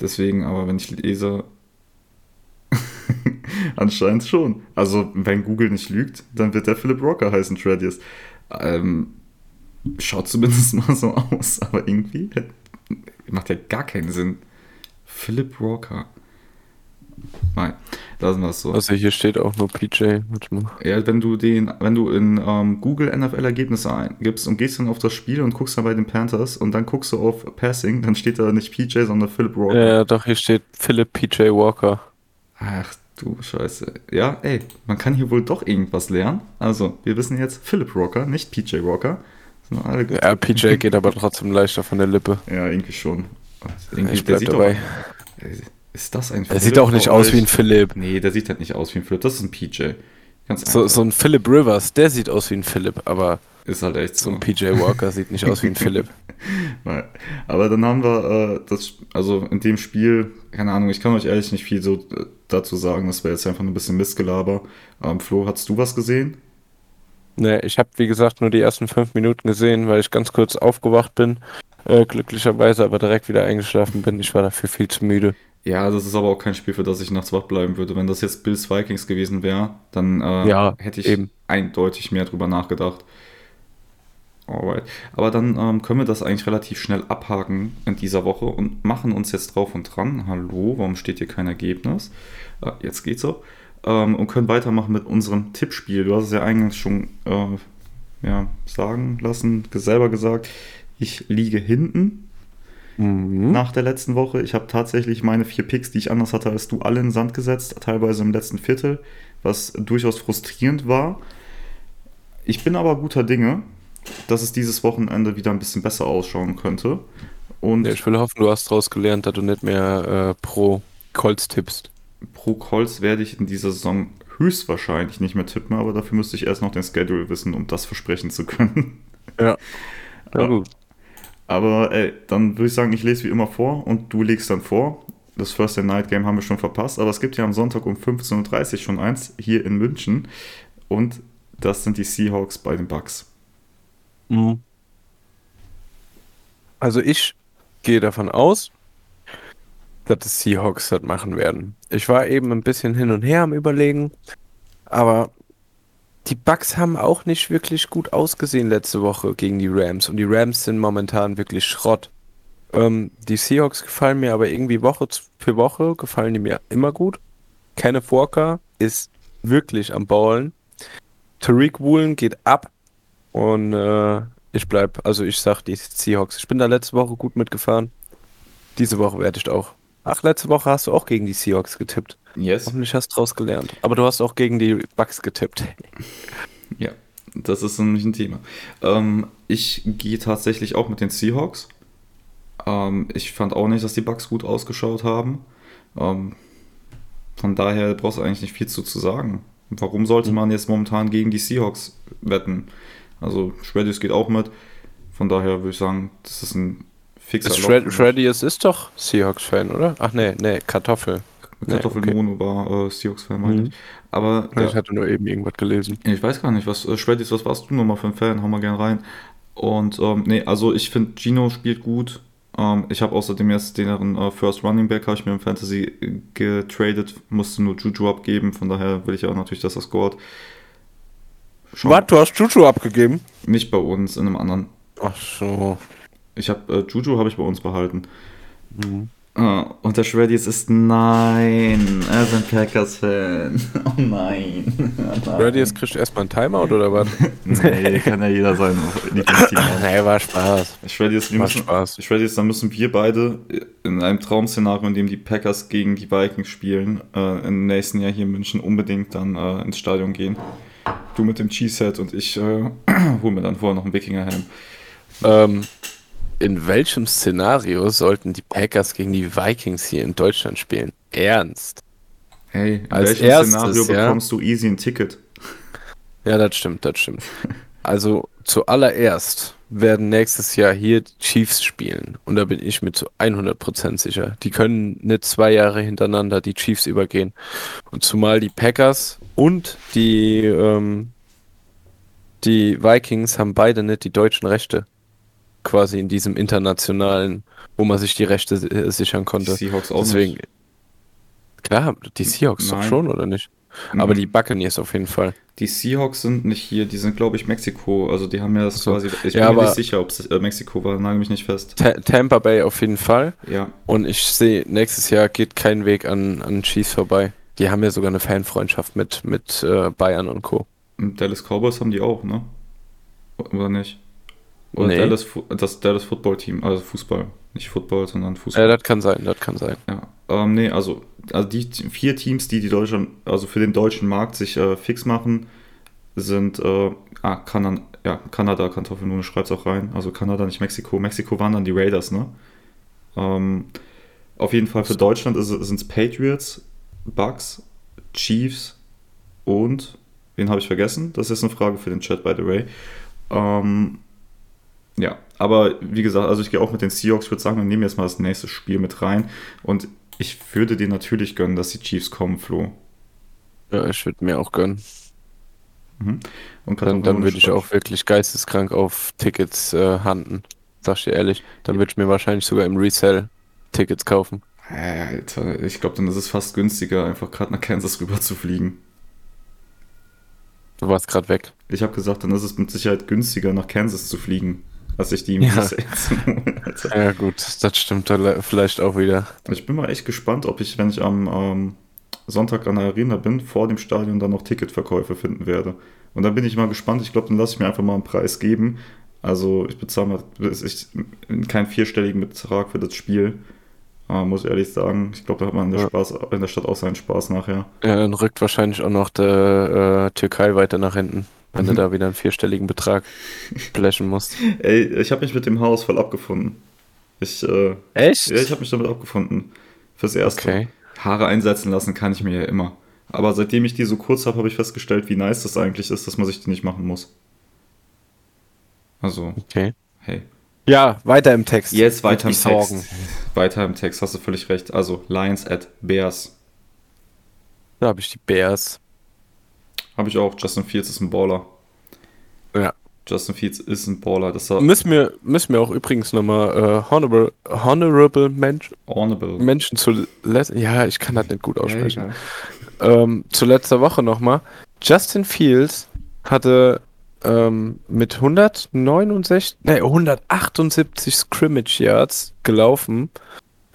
Deswegen, aber wenn ich lese, anscheinend schon. Also, wenn Google nicht lügt, dann wird der Philip Rocker heißen, Tradius. Ähm, schaut zumindest mal so aus, aber irgendwie macht ja gar keinen Sinn. Philip Walker. Nein, lassen wir es so. Also hier steht auch nur PJ. Ja, wenn du den, wenn du in ähm, Google NFL-Ergebnisse eingibst und gehst dann auf das Spiel und guckst dann bei den Panthers und dann guckst du auf Passing, dann steht da nicht PJ, sondern Philip Walker. Ja, doch, hier steht Philip PJ Walker. Ach du Scheiße. Ja, ey, man kann hier wohl doch irgendwas lernen. Also, wir wissen jetzt Philip Walker, nicht PJ gut. Ja, PJ geht aber trotzdem leichter von der Lippe. Ja, irgendwie schon. Irgendwie, Ich bleib dabei. Ey, ist das ein Er sieht auch nicht aus wie ein? Philipp. Nee, der sieht halt nicht aus wie ein Philipp. Das ist ein PJ. Ganz So, so ein Philip Rivers, der sieht aus wie ein Philipp, aber ist halt echt so so. ein PJ Walker sieht nicht aus wie ein Philipp. Nein. Aber dann haben wir äh, das, also in dem Spiel, keine Ahnung, ich kann euch ehrlich nicht viel so äh, dazu sagen. Das wäre jetzt einfach ein bisschen Missgelaber. Ähm, Flo, hast du was gesehen? Ne, ich habe wie gesagt nur die ersten fünf Minuten gesehen, weil ich ganz kurz aufgewacht bin. Äh, glücklicherweise aber direkt wieder eingeschlafen bin. Ich war dafür viel zu müde. Ja, das ist aber auch kein Spiel, für das ich nachts wach bleiben würde. Wenn das jetzt Bills Vikings gewesen wäre, dann äh, Ja, hätte ich eben. eindeutig mehr drüber nachgedacht. Alright. Aber dann ähm, können wir das eigentlich relativ schnell abhaken in dieser Woche und machen uns jetzt drauf und dran. Hallo, warum steht hier kein Ergebnis? Äh, jetzt geht's so. Ähm, und können weitermachen mit unserem Tippspiel. Du hast es ja eingangs schon äh, ja, sagen lassen, selber gesagt. Ich liege hinten Mhm. nach der letzten Woche. Ich habe tatsächlich meine vier Picks, die ich anders hatte als du, alle in den Sand gesetzt, teilweise im letzten Viertel, was durchaus frustrierend war. Ich bin aber guter Dinge, dass es dieses Wochenende wieder ein bisschen besser ausschauen könnte. Und Ja, ich will hoffen, du hast daraus gelernt, dass du nicht mehr äh, pro Colts tippst. pro Colts werde ich in dieser Saison höchstwahrscheinlich nicht mehr tippen, aber dafür müsste ich erst noch den Schedule wissen, um das versprechen zu können. Ja. Ja. Gut. Aber ey, dann würde ich sagen, ich lese wie immer vor und du legst dann vor. Das First Day Night Game haben wir schon verpasst, aber es gibt ja am Sonntag um 15.30 Uhr schon eins hier in München. Und das sind die Seahawks bei den Bucks. Mhm. Also ich gehe davon aus, dass die Seahawks das machen werden. Ich war eben ein bisschen hin und her am Überlegen, aber die Bucks haben auch nicht wirklich gut ausgesehen letzte Woche gegen die Rams und die Rams sind momentan wirklich Schrott. Ähm, die Seahawks gefallen mir aber irgendwie Woche für Woche, gefallen die mir immer gut. Kenneth Walker ist wirklich am Ballen. Tariq Woolen geht ab und äh, ich bleib, also ich sag die Seahawks. Ich bin da letzte Woche gut mitgefahren. Diese Woche werde ich auch. Ach, letzte Woche hast du auch gegen die Seahawks getippt. Yes. Hoffentlich hast du draus gelernt. Aber du hast auch gegen die Bucks getippt. Ja, das ist nämlich ein Thema. Ähm, ich gehe tatsächlich auch mit den Seahawks. Ähm, ich fand auch nicht, dass die Bucks gut ausgeschaut haben. Ähm, von daher brauchst du eigentlich nicht viel zu, zu sagen. Warum sollte man jetzt momentan gegen die Seahawks wetten? Also Shreddius geht auch mit. Von daher würde ich sagen, das ist ein fixer Ist Shred für mich. Shreddy, es ist doch Seahawks-Fan, oder? Ach nee, nee, Kartoffel. Nee, Kartoffelmono war äh, Seahawks-Fan, meine Mhm. ich. Aber Ja, ja, Ich hatte nur eben irgendwas gelesen. ich weiß gar nicht, was, äh, Shreddies, was warst du nochmal für ein Fan? Hau mal gern rein. Und, ähm, nee, also ich finde, Gino spielt gut. Ähm, ich habe außerdem jetzt den äh, First Running Back, habe ich mir im Fantasy äh, getradet, musste nur Juju abgeben, von daher will ich auch natürlich, dass er scored. Schauen- Was, du hast Juju abgegeben? Nicht bei uns, in einem anderen. Ach so. Ich habe äh, Juju habe ich bei uns behalten. Mhm. Ah, und der Shreddies ist nein, er ist ein Packers-Fan. Oh nein. Kriegst du erstmal einen Timeout oder was? Nee, kann ja jeder sein nee, war Spaß. Shreddies, wir War müssen, Spaß. Shreddies, dann müssen wir beide in einem Traum-Szenario, in dem die Packers gegen die Vikings spielen, äh, im nächsten Jahr hier in München unbedingt dann äh, ins Stadion gehen. Du mit dem Cheesehead und ich äh, hol mir dann vorher noch einen Wikingerhelm. Ähm, in welchem Szenario sollten die Packers gegen die Vikings hier in Deutschland spielen? Ernst? Hey, in Als welchem erstes, Szenario ja. bekommst du easy ein Ticket? Ja, das stimmt, das stimmt. Also zuallererst werden nächstes Jahr hier die Chiefs spielen. Und da bin ich mir zu 100% sicher. Die können nicht zwei Jahre hintereinander die Chiefs übergehen. Und zumal die Packers und die, ähm, die Vikings haben beide nicht die deutschen Rechte. Quasi in diesem internationalen, wo man sich die Rechte äh, sichern Die konnte. Seahawks auch Deswegen. nicht. Klar, die Seahawks doch Nein. schon, oder nicht? Aber Mhm. die Buccaneers auf jeden Fall. Die Seahawks sind nicht hier, die sind, glaube ich, Mexiko. Also die haben ja das so. quasi. Ich Ja, bin mir nicht sicher, ob es äh, Mexiko war, nagel mich nicht fest. Ta Tampa Bay auf jeden Fall. Ja. Und ich sehe, nächstes Jahr geht kein Weg an, an Chiefs vorbei. Die haben ja sogar eine Fanfreundschaft mit, mit äh, Bayern und Co. Und Dallas Cowboys haben die auch, ne? Oder nicht? Oder Nee. Dallas, das Dallas Football Team, also Fußball. Nicht Football, sondern Ja, Fußball. das kann sein, das kann sein. Ja. Ähm, nee, also, also die vier Teams, die die Deutschland, also für den deutschen Markt sich äh, fix machen, sind äh, ah, Kanan ja, Kanada, Kartoffelnune schreibt's auch rein. Also Kanada, nicht Mexiko. Mexiko waren dann die Raiders, ne? Ähm, auf jeden Fall für Deutschland sind es Patriots, Bucks, Chiefs und wen habe ich vergessen? Das ist eine Frage für den Chat, by the way. Ähm, ja, aber wie gesagt, also ich gehe auch mit den Seahawks, ich würde sagen, wir nehmen jetzt mal das nächste Spiel mit rein und ich würde dir natürlich gönnen, dass die Chiefs kommen, Flo. Ja, ich würde mir auch gönnen. Und Dann, dann würde ich auch wirklich geisteskrank auf Tickets äh, handen. Sag ich dir ehrlich. Dann würde ich mir wahrscheinlich sogar im Resell Tickets kaufen. Alter, ich glaube, dann ist es fast günstiger, einfach gerade nach Kansas rüber zu fliegen. Du warst gerade weg. Ich habe gesagt, dann ist es mit Sicherheit günstiger, nach Kansas zu fliegen, als sich die Ja. Alter. Ja gut, das stimmt vielleicht auch wieder. Ich bin mal echt gespannt, ob ich, wenn ich am ähm, Sonntag an der Arena bin, vor dem Stadion dann noch Ticketverkäufe finden werde. Und dann bin ich mal gespannt. Ich glaube, dann lasse ich mir einfach mal einen Preis geben. Also ich bezahle mal ich, keinen vierstelligen Betrag für das Spiel. Äh, muss ich ehrlich sagen. Ich glaube, da hat man in der, Ja. Spaß, in der Stadt auch seinen Spaß nachher. Ja, dann rückt wahrscheinlich auch noch der äh, Türkei weiter nach hinten, wenn du Mhm. da wieder einen vierstelligen Betrag blechen musst. Ey, ich habe mich mit dem Haus voll abgefunden. Ich, äh, Echt? ja, ich habe mich damit abgefunden. Fürs Erste. Okay. Haare einsetzen lassen kann ich mir ja immer. Aber seitdem ich die so kurz habe, habe ich festgestellt, wie nice das eigentlich ist, dass man sich die nicht machen muss. Also, Okay. hey. Ja, weiter im Text. Jetzt weiter im Sorgen. Text. Weiter im Text, hast du völlig recht. Also, Lions at Bears. Da habe ich die Bears. Habe ich auch. Justin Fields ist ein Baller. Ja. Justin Fields ist ein Baller. Das Müssen wir, müssen wir auch übrigens nochmal äh, honorable, honorable Mensch, honorable. Menschen zu let- Ja, ich kann das nicht gut Ja, aussprechen. egal. ähm, zu letzter Woche nochmal. Justin Fields hatte ähm, mit 169, nee, 178 Scrimmage Yards gelaufen,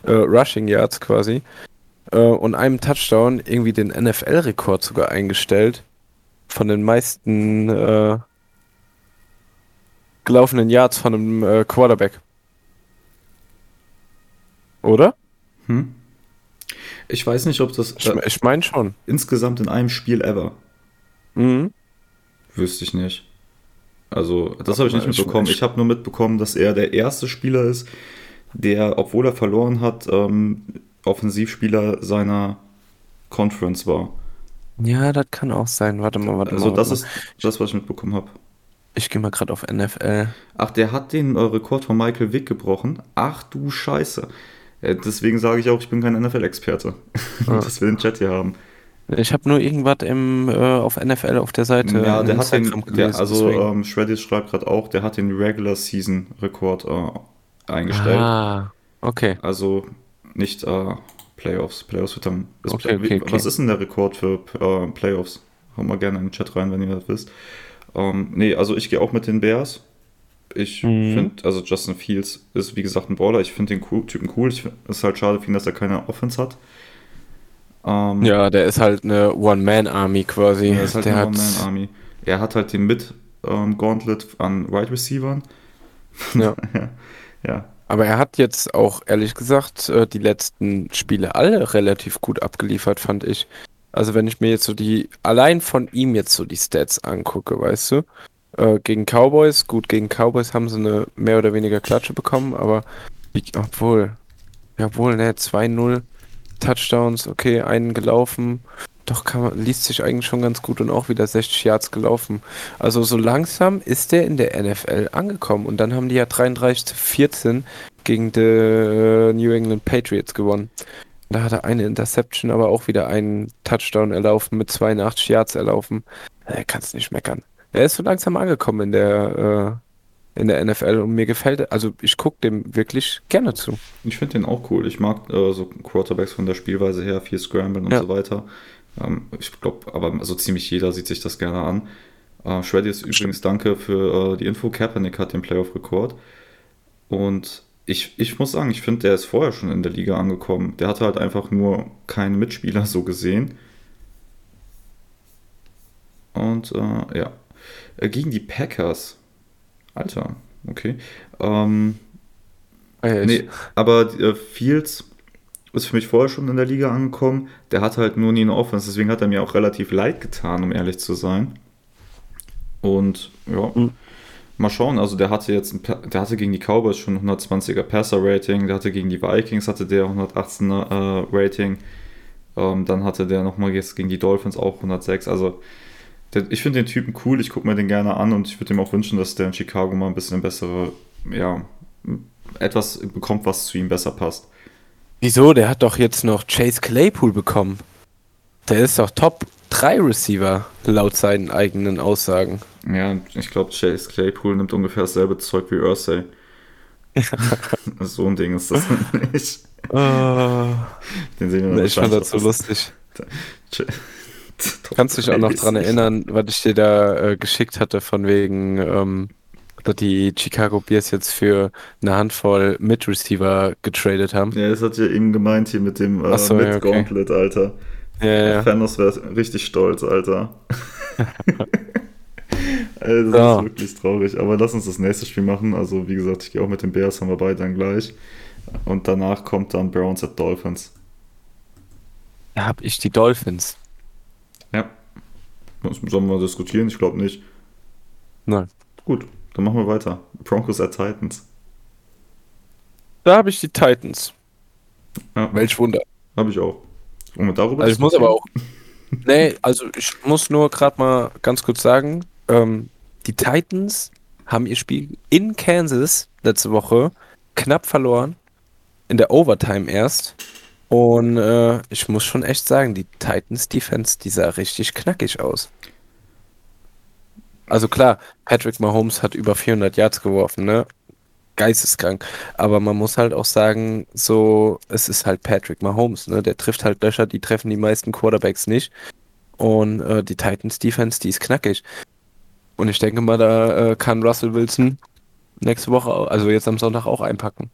äh, Rushing Yards quasi, äh, und einem Touchdown irgendwie den NFL-Rekord sogar eingestellt von den meisten äh, gelaufenen Yards von einem äh, Quarterback. Oder? Hm? Ich weiß nicht, ob das Ich, äh, ich meine schon. insgesamt in einem Spiel ever. Mhm. Wüsste ich nicht. Also, das habe ich nicht Ich- mitbekommen. ich- Ich habe nur mitbekommen, dass er der erste Spieler ist, der, obwohl er verloren hat, ähm, Offensivspieler seiner Conference war. Ja, das kann auch sein. Warte mal, warte Also, mal. das warte ist das, was ich mitbekommen habe. Ich gehe mal gerade auf NFL. Ach, der hat den äh, Rekord von Michael Vick gebrochen. Ach du Scheiße. Ja, deswegen sage ich auch, ich bin kein NFL-Experte. Ah. dass wir den Chat hier haben. Ich habe nur irgendwas im, äh, auf NFL auf der Seite. Ja, der hat den, der, also ähm, Shreddy schreibt gerade auch, der hat den Regular Season Rekord äh, eingestellt. Ah, okay. Also nicht äh, Playoffs. Playoffs wird dann. Okay, okay, okay. Was ist denn der Rekord für äh, Playoffs? Haut mal gerne in den Chat rein, wenn ihr das wisst. Ähm, nee, also ich gehe auch mit den Bears. Ich Mhm. finde, also Justin Fields ist wie gesagt ein Baller. Ich finde den cool, Typen cool. Es ist halt schade für ihn, dass er keine Offense hat. Ähm, Ja, der ist halt eine One-Man-Army quasi. er ist halt der eine hat, One-Man-Army. Er hat halt den Mid-Gauntlet an Wide Receivern. Ja. ja. Aber er hat jetzt auch, ehrlich gesagt, äh, die letzten Spiele alle relativ gut abgeliefert, fand ich. Also wenn ich mir jetzt so die, allein von ihm jetzt so die Stats angucke, weißt du, äh, gegen Cowboys, gut, gegen Cowboys haben sie eine mehr oder weniger Klatsche bekommen, aber obwohl, jawohl, ne, 2-0 Touchdowns, okay, einen gelaufen, doch kann man, liest sich eigentlich schon ganz gut und auch wieder 60 Yards gelaufen. Also so langsam ist der in der NFL angekommen und dann haben die ja 33 zu 14 gegen die äh, New England Patriots gewonnen. Da hat er eine Interception, aber auch wieder einen Touchdown erlaufen, mit 82 Yards erlaufen. Er kann es nicht meckern. Er ist so langsam angekommen in der, äh, in der NFL und mir gefällt, also ich gucke dem wirklich gerne zu. Ich finde den auch cool. Ich mag äh, so Quarterbacks von der Spielweise her, viel Scramblen und Ja. so weiter. Ähm, ich glaube, aber so ziemlich jeder sieht sich das gerne an. Äh, Shreddy ist übrigens danke für äh, die Info. Kaepernick hat den Playoff-Rekord. Und ich, ich muss sagen, ich finde, der ist vorher schon in der Liga angekommen. Der hatte halt einfach nur keinen Mitspieler so gesehen. Und äh, ja. Äh, Gegen die Packers. Alter, okay. Ähm, Äh, ich- Nee, aber äh, Fields ist für mich vorher schon in der Liga angekommen. Der hat halt nur nie eine Offense, deswegen hat er mir auch relativ leid getan, um ehrlich zu sein. Und ja, Mhm. mal schauen. Also der hatte jetzt, der hatte gegen die Cowboys schon 120er Passer-Rating, der hatte gegen die Vikings hatte der 118er äh, Rating. Ähm, dann hatte der nochmal jetzt gegen die Dolphins auch 106. Also der, ich finde den Typen cool, ich gucke mir den gerne an und ich würde ihm auch wünschen, dass der in Chicago mal ein bisschen bessere, ja, etwas bekommt, was zu ihm besser passt. Wieso? Der hat doch jetzt noch Chase Claypool bekommen. Der ist doch Top 3 Receiver, laut seinen eigenen Aussagen. Ja, ich glaube, Chase Claypool nimmt ungefähr dasselbe Zeug wie Ursay. so ein Ding ist das nicht. Den sehen wir dann ich fand das so lustig. Kannst dich auch noch dran erinnern, was ich dir da äh, geschickt hatte, von wegen, ähm, die Chicago Bears jetzt für eine Handvoll Mid-Receiver getradet haben. Ja, das hat ja eben gemeint hier mit dem äh, so, mit ja, okay. Gauntlet, Alter. Ja, ja. Thanos wäre richtig stolz, Alter. Ey, das Ja. ist wirklich traurig. Aber lass uns das nächste Spiel machen. Also, wie gesagt, ich gehe auch mit den Bears, haben wir beide dann gleich. Und danach kommt dann Browns at Dolphins. Da hab ich die Dolphins. Ja. Sollen wir diskutieren? Ich glaube nicht. Nein. Gut, dann machen wir weiter. Broncos at Titans. Da habe ich die Titans. Ja, Welch Wunder. habe ich auch. Und darüber Also ich muss aber auch. Nee, also ich muss nur gerade mal ganz kurz sagen, ähm, die Titans haben ihr Spiel in Kansas letzte Woche knapp verloren. In der Overtime erst. Und äh, ich muss schon echt sagen, die Titans Defense, die sah richtig knackig aus. Also klar, Patrick Mahomes hat über 400 Yards geworfen, ne? Geisteskrank. Aber man muss halt auch sagen, so, es ist halt Patrick Mahomes, ne? Der trifft halt Löcher, die treffen die meisten Quarterbacks nicht. Und äh, die Titans Defense, die ist knackig. Und ich denke mal, da äh, kann Russell Wilson nächste Woche, also jetzt am Sonntag auch einpacken.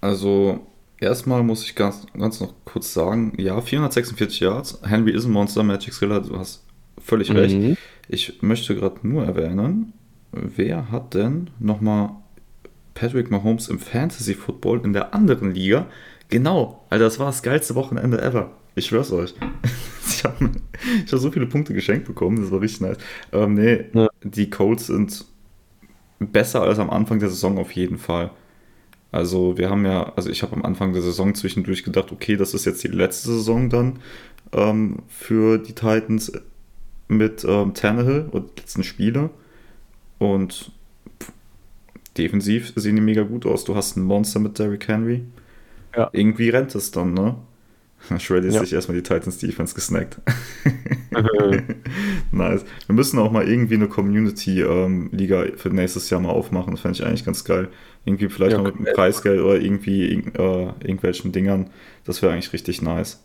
Also, erstmal muss ich ganz, ganz noch kurz sagen, ja, 446 Yards. Henry ist ein Monster, Magic Skiller, du hast völlig recht. Mhm. Ich möchte gerade nur erwähnen, wer hat denn nochmal Patrick Mahomes im Fantasy Football in der anderen Liga? Genau, Alter, das war das geilste Wochenende ever. Ich schwör's euch. Ich habe hab so viele Punkte geschenkt bekommen, das war richtig nice. Ähm, nee, Ja. die Colts sind besser als am Anfang der Saison auf jeden Fall. Also wir haben ja, also ich habe am Anfang der Saison zwischendurch gedacht, okay, das ist jetzt die letzte Saison dann ähm, für die Titans mit ähm, Tannehill und die letzten Spiele. Und defensiv sehen die mega gut aus. Du hast ein Monster mit Derrick Henry. Ja. Irgendwie rennt es dann, ne? Shreddy ist Ja. sich erstmal die Titans Defense gesnackt. nice. Wir müssen auch mal irgendwie eine Community-Liga für nächstes Jahr mal aufmachen. Das fände ich eigentlich ganz geil. Irgendwie vielleicht Ja, noch mit einem wir Preisgeld oder irgendwie irg- äh, irgendwelchen Dingern. Das wäre eigentlich richtig nice.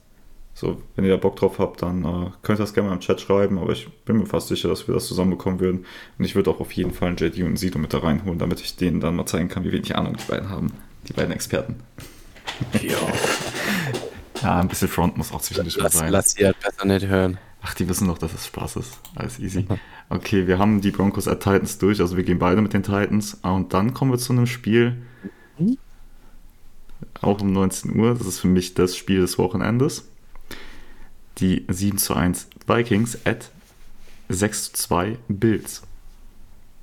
So, wenn ihr da Bock drauf habt, dann äh, könnt ihr das gerne mal im Chat schreiben, aber ich bin mir fast sicher, dass wir das zusammenbekommen würden. Und ich würde auch auf jeden Fall einen JD und einen Sido mit da reinholen, damit ich denen dann mal zeigen kann, wie wenig Ahnung die beiden haben. Die beiden Experten. ja. Ja, ein bisschen Front muss auch zwischendurch mal sein. lass sie halt besser nicht hören. Ach, die wissen doch, dass es Spaß ist. Alles easy. Okay, wir haben die Broncos at Titans durch, also wir gehen beide mit den Titans. Ah, Und dann kommen wir zu einem Spiel, auch um 19 Uhr. Das ist für mich das Spiel des Wochenendes. Die 7 zu 1 Vikings at 6 zu 2 Bills.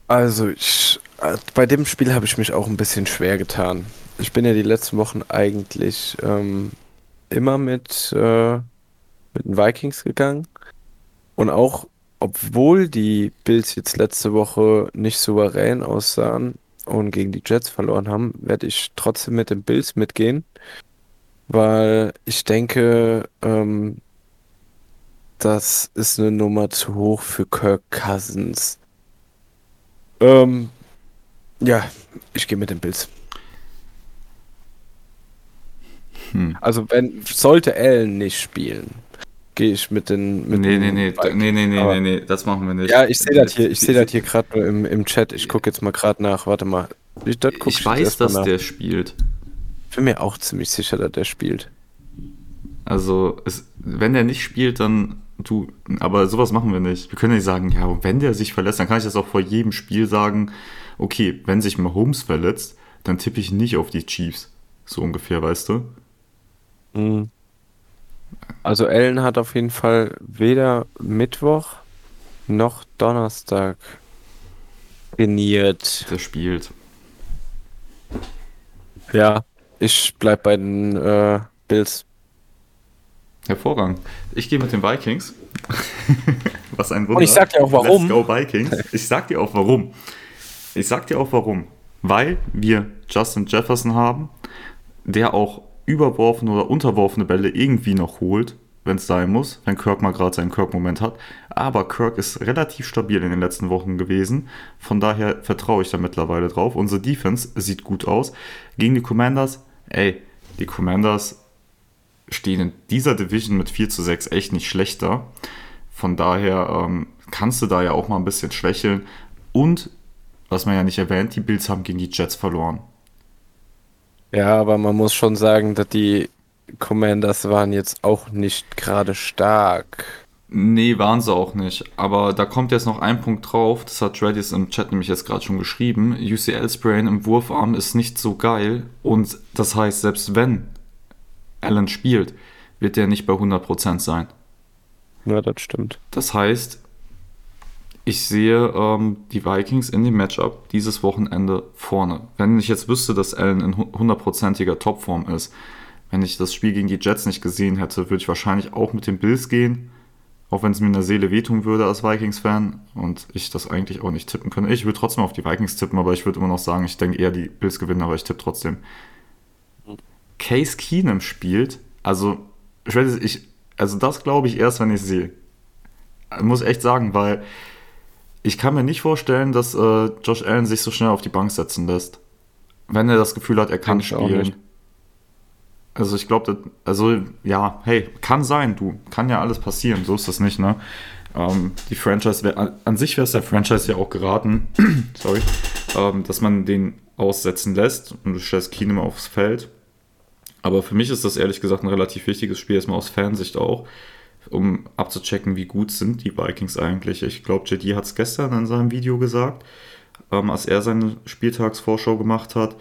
Also, ich, äh, bei dem Spiel habe ich mich auch ein bisschen schwer getan. Ich bin ja die letzten Wochen eigentlich ähm, immer mit, äh, mit den Vikings gegangen. Und auch, obwohl die Bills jetzt letzte Woche nicht souverän aussahen und gegen die Jets verloren haben, werde ich trotzdem mit den Bills mitgehen. Weil ich denke, ähm, das ist eine Nummer zu hoch für Kirk Cousins. Ähm, ja, ich gehe mit den Bills. Hm. Also wenn sollte Allen nicht spielen, gehe ich mit den mit Nee, nee, nee, Vikings. nee, nee, nee, Aber- nee, nee, das machen wir nicht. Ja, ich sehe das hier, ich sehe das hier gerade nur im, im Chat. Ich gucke jetzt mal gerade nach. Warte mal. Ich, das Ich jetzt weiß, dass nach. der spielt. bin mir auch ziemlich sicher, dass der spielt. Also, es, wenn der nicht spielt, dann du. Aber sowas machen wir nicht. Wir können nicht sagen, ja, wenn der sich verletzt, dann kann ich das auch vor jedem Spiel sagen. Okay, wenn sich Mahomes verletzt, dann tippe ich nicht auf die Chiefs. So ungefähr, weißt du? Mhm. Also Allen hat auf jeden Fall weder Mittwoch noch Donnerstag trainiert. Der spielt. Ja, ich bleib bei den äh, Bills. Hervorragend. Ich gehe mit den Vikings. Was ein Wunder. Und ich sag dir auch warum. Let's go Vikings. Ich sag dir auch warum. Ich sag dir auch warum. Weil wir Justin Jefferson haben, der auch überworfene oder unterworfene Bälle irgendwie noch holt, wenn es sein muss, wenn Kirk mal gerade seinen Kirk-Moment hat. Aber Kirk ist relativ stabil in den letzten Wochen gewesen. Von daher vertraue ich da mittlerweile drauf. Unsere Defense sieht gut aus. Gegen die Commanders, ey, die Commanders stehen in dieser Division mit 4 zu 6 echt nicht schlechter. Von daher ähm, kannst du da ja auch mal ein bisschen schwächeln. Und, was man ja nicht erwähnt, die Bills haben gegen die Jets verloren. Ja, aber man muss schon sagen, dass die Commanders waren jetzt auch nicht gerade stark. Nee, waren sie auch nicht. Aber da kommt jetzt noch ein Punkt drauf. Das hat Redis im Chat nämlich jetzt gerade schon geschrieben. UCL-Sprain im Wurfarm ist nicht so geil. Und das heißt, selbst wenn Allen spielt, wird der nicht bei 100% sein. Ja, das stimmt. Das heißt, ich sehe ähm, die Vikings in dem Matchup dieses Wochenende vorne. Wenn ich jetzt wüsste, dass Allen in hu- hundertprozentiger Topform ist, wenn ich das Spiel gegen die Jets nicht gesehen hätte, würde ich wahrscheinlich auch mit den Bills gehen. Auch wenn es mir in der Seele wehtun würde als Vikings-Fan und ich das eigentlich auch nicht tippen könnte. Ich würde trotzdem auf die Vikings tippen, aber ich würde immer noch sagen, ich denke eher, die Bills gewinnen, aber ich tippe trotzdem. Case Keenum spielt, also ich, weiß, ich also das glaube ich erst, wenn ich sehe. Ich muss echt sagen, weil ich kann mir nicht vorstellen, dass äh, Josh Allen sich so schnell auf die Bank setzen lässt. Wenn er das Gefühl hat, er kann auch spielen. nicht. Also ich glaube, also ja, hey, kann sein, du, kann ja alles passieren, so ist das nicht, ne? Ähm, die Franchise, wär, an, an sich wäre es der Franchise ja auch geraten, sorry, ähm, dass man den aussetzen lässt und du stellst Keenum aufs Feld. Aber für mich ist das ehrlich gesagt ein relativ wichtiges Spiel, erstmal aus Fansicht auch, um abzuchecken, wie gut sind die Vikings eigentlich. Ich glaube, JD hat es gestern in seinem Video gesagt, ähm, als er seine Spieltagsvorschau gemacht hat.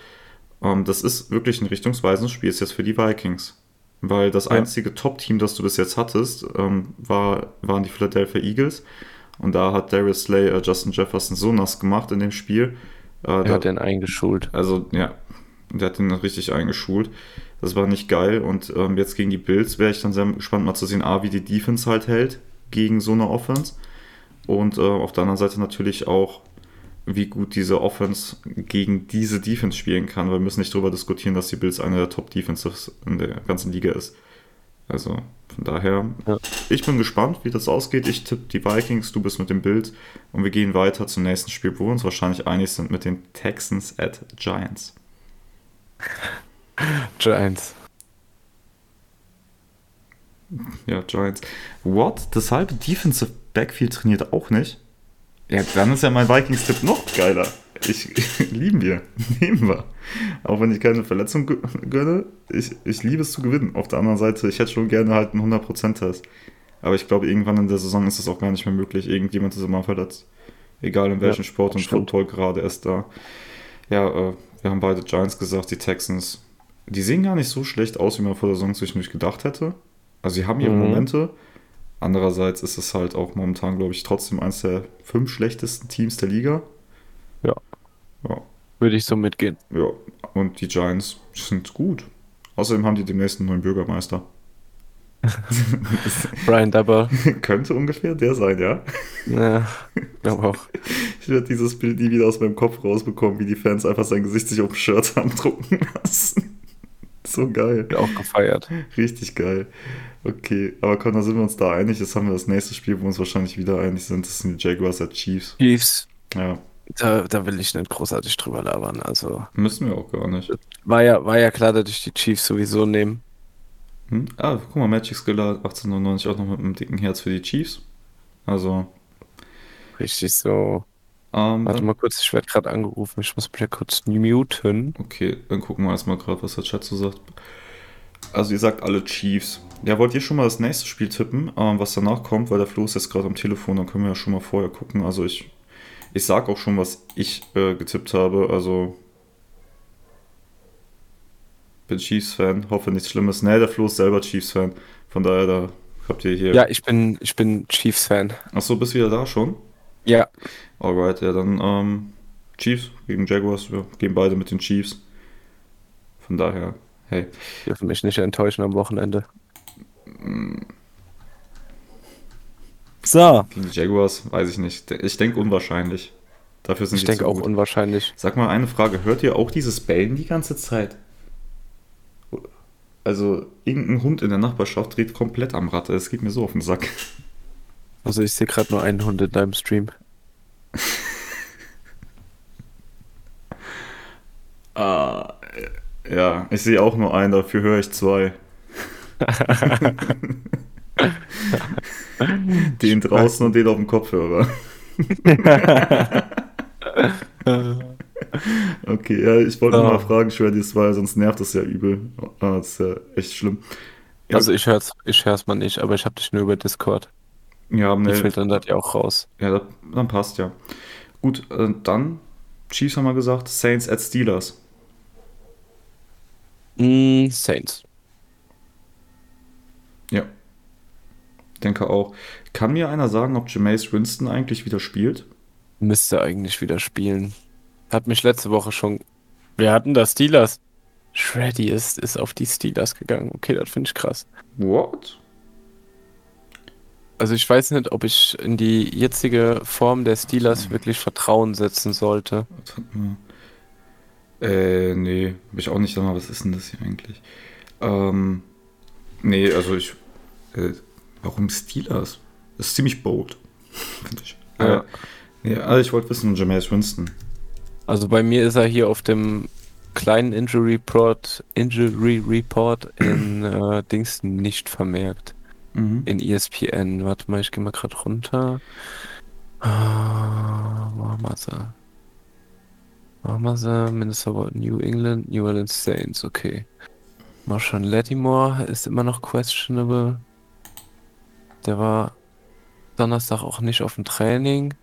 Ähm, das ist wirklich ein richtungsweisendes Spiel ist jetzt für die Vikings. Weil das Ja. einzige Top-Team, das du bis jetzt hattest, ähm, war, waren die Philadelphia Eagles. Und da hat Darius Slay äh, Justin Jefferson so nass gemacht in dem Spiel. Äh, Er da- hat den eingeschult. also, ja, der hat ihn richtig eingeschult. Das war nicht geil. Und ähm, jetzt gegen die Bills wäre ich dann sehr gespannt, mal zu sehen, A, wie die Defense halt hält gegen so eine Offense. Und äh, auf der anderen Seite natürlich auch, wie gut diese Offense gegen diese Defense spielen kann. weil Wir müssen nicht darüber diskutieren, dass die Bills eine der Top-Defenses in der ganzen Liga ist. Also von daher, Ja. ich bin gespannt, wie das ausgeht. Ich tippe die Vikings, du bist mit dem Bild und wir gehen weiter zum nächsten Spiel, wo wir uns wahrscheinlich einig sind mit den Texans at Giants. Giants. Ja, Giants. What? Das halbe Defensive Backfield trainiert auch nicht? Ja, dann ist ja mein Vikings-Tipp noch geiler. Ich, lieben wir. Nehmen wir. Auch wenn ich keine Verletzung gö- gönne, ich, ich liebe es zu gewinnen. Auf der anderen Seite, ich hätte schon gerne halt einen 100%-Test. Aber ich glaube, irgendwann in der Saison ist es auch gar nicht mehr möglich. Irgendjemand ist immer verletzt. Egal in welchem Ja, Sport und stimmt. Football gerade erst da. Ja, äh, wir haben beide Giants gesagt, die Texans. Die sehen gar nicht so schlecht aus, wie man vor der Saison zwischendurch gedacht hätte. Also sie haben ihre Mhm. Momente. Andererseits ist es halt auch momentan, glaube ich, trotzdem eines der fünf schlechtesten Teams der Liga. Ja. Ja, Würde ich so mitgehen. ja. Und die Giants sind gut. Außerdem haben die demnächst einen neuen Bürgermeister. Brian Dubber. Könnte ungefähr der sein, ja. Ja, glaube auch. Ich werde dieses Bild nie wieder aus meinem Kopf rausbekommen, wie die Fans einfach sein Gesicht sich auf dem Shirt haben drucken lassen. So geil. Auch gefeiert. Richtig geil. Okay, aber komm, da sind wir uns da einig. Jetzt haben wir das nächste Spiel, wo wir uns wahrscheinlich wieder einig sind. Das sind die Jaguars at Chiefs. Chiefs. Ja, Da, da will ich nicht großartig drüber labern. Also müssen wir auch gar nicht. war ja, war ja klar, dass ich die Chiefs sowieso nehme. Hm? Ah, guck mal, Magic Skiller 1899 auch noch mit einem dicken Herz für die Chiefs. Also, Richtig so. Ähm, Warte mal kurz, ich werde gerade angerufen. Ich muss mich ja kurz muten. okay, dann gucken wir erstmal gerade, was der Chat so sagt. Also, ihr sagt alle Chiefs. Ja, wollt ihr schon mal das nächste Spiel tippen, ähm, was danach kommt, weil der Flo ist jetzt gerade am Telefon, dann können wir ja schon mal vorher gucken. Also, ich, ich sag auch schon, was ich äh, getippt habe. Also, bin Chiefs-Fan, hoffe nichts Schlimmes. Nee, der Flo ist selber Chiefs-Fan. Von daher, da habt ihr hier. Ja, ich bin, ich bin Chiefs-Fan. Achso, bist wieder da schon? Ja, Alright, ja, dann ähm, Chiefs gegen Jaguars. Wir gehen beide mit den Chiefs. Von daher, hey. dürfen mich nicht enttäuschen am Wochenende. So. Gegen die Jaguars, weiß ich nicht. Ich denke unwahrscheinlich. Dafür sind Ich denke auch gut. unwahrscheinlich. Sag mal eine Frage, hört ihr auch dieses Bellen die ganze Zeit? Also, irgendein Hund in der Nachbarschaft dreht komplett am Rad. Es geht mir so auf den Sack. Also ich sehe gerade nur einen Hund in deinem Stream. Ah, ja, ich sehe auch nur einen, dafür höre ich zwei. den draußen und den auf dem Kopfhörer. Okay, ja, ich wollte nur mal fragen, Shreddy, das war, sonst nervt das ja übel. Ah, das ist ja echt schlimm. Ja, Also ich hör's, ich hör's mal nicht, aber ich habe dich nur über Discord. Ja, Die ne, filtern das ja auch raus. ja da, dann passt ja. Gut, äh, dann, Chiefs haben wir gesagt, Saints at Steelers. Mm, Saints. Ja. Denke auch. Kann mir einer sagen, ob Jameis Winston eigentlich wieder spielt? Müsste eigentlich wieder spielen. Hat mich letzte Woche schon. Wir hatten da Steelers. Shreddy ist, ist auf die Steelers gegangen. Okay, das finde ich krass. What? Also ich weiß nicht, ob ich in die jetzige Form der Steelers wirklich Vertrauen setzen sollte. Äh, nee, hab ich auch nicht. Sag mal, was ist denn das hier eigentlich? Ähm, nee, also ich. Äh, warum Steelers? Das ist ziemlich bold. Finde ich. Ja. Äh, nee, also ich wollte wissen, Jameis Winston. Also bei mir ist er hier auf dem kleinen Injury Report, Injury Report in äh, Dings nicht vermerkt. Mhm. In ESPN. Warte mal, ich gehe mal gerade runter. Ah, wir sie? Minnesota, New England, New Orleans Saints, okay. Marshawn Lattimore ist immer noch questionable. Der war Donnerstag auch nicht auf dem Training.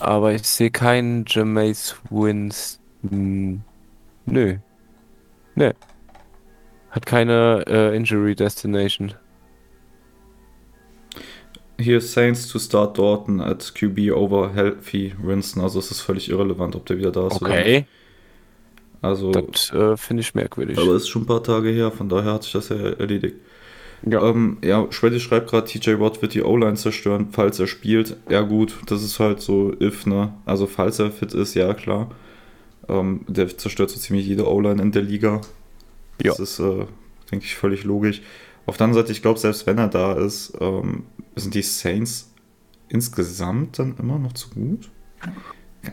Aber ich sehe keinen Jameis Winston. Nö. Nö. Hat keine äh, Injury Destination. Hier Saints to start Dorton at QB over healthy Winston. Also es ist völlig irrelevant, ob der wieder da ist oder nicht. Okay. Also, Das äh, finde ich merkwürdig. aber es ist schon ein paar Tage her, von daher hat sich das ja erledigt. Ja, ähm, ja Shreddy schreibt gerade, TJ Watt wird die O-Line zerstören, falls er spielt. Ja, gut, das ist halt so if, ne? Also, falls er fit ist, ja, klar. Ähm, der zerstört so ziemlich jede O-Line in der Liga. Ja. Das ist, äh, denke ich, völlig logisch. Auf der anderen Seite, ich glaube, selbst wenn er da ist, ähm, sind die Saints insgesamt dann immer noch zu gut.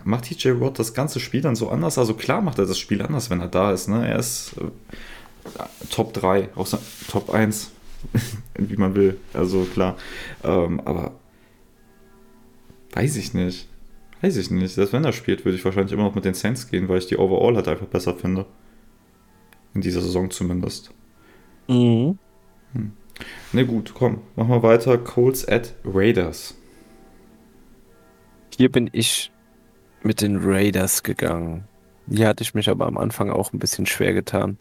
Macht TJ Watt das ganze Spiel dann so anders? Also klar macht er das Spiel anders, wenn er da ist. Ne? Er ist äh, Top 3, außer Top 1, wie man will. Also klar. Ähm, aber weiß ich nicht. Weiß ich nicht. Selbst wenn er spielt, würde ich wahrscheinlich immer noch mit den Saints gehen, weil ich die Overall halt einfach besser finde. In dieser Saison zumindest. Mhm. Hm. Ne, gut, komm, machen wir weiter. Colts at Raiders. Hier bin ich mit den Raiders gegangen. Hier hatte ich mich aber am Anfang auch ein bisschen schwer getan.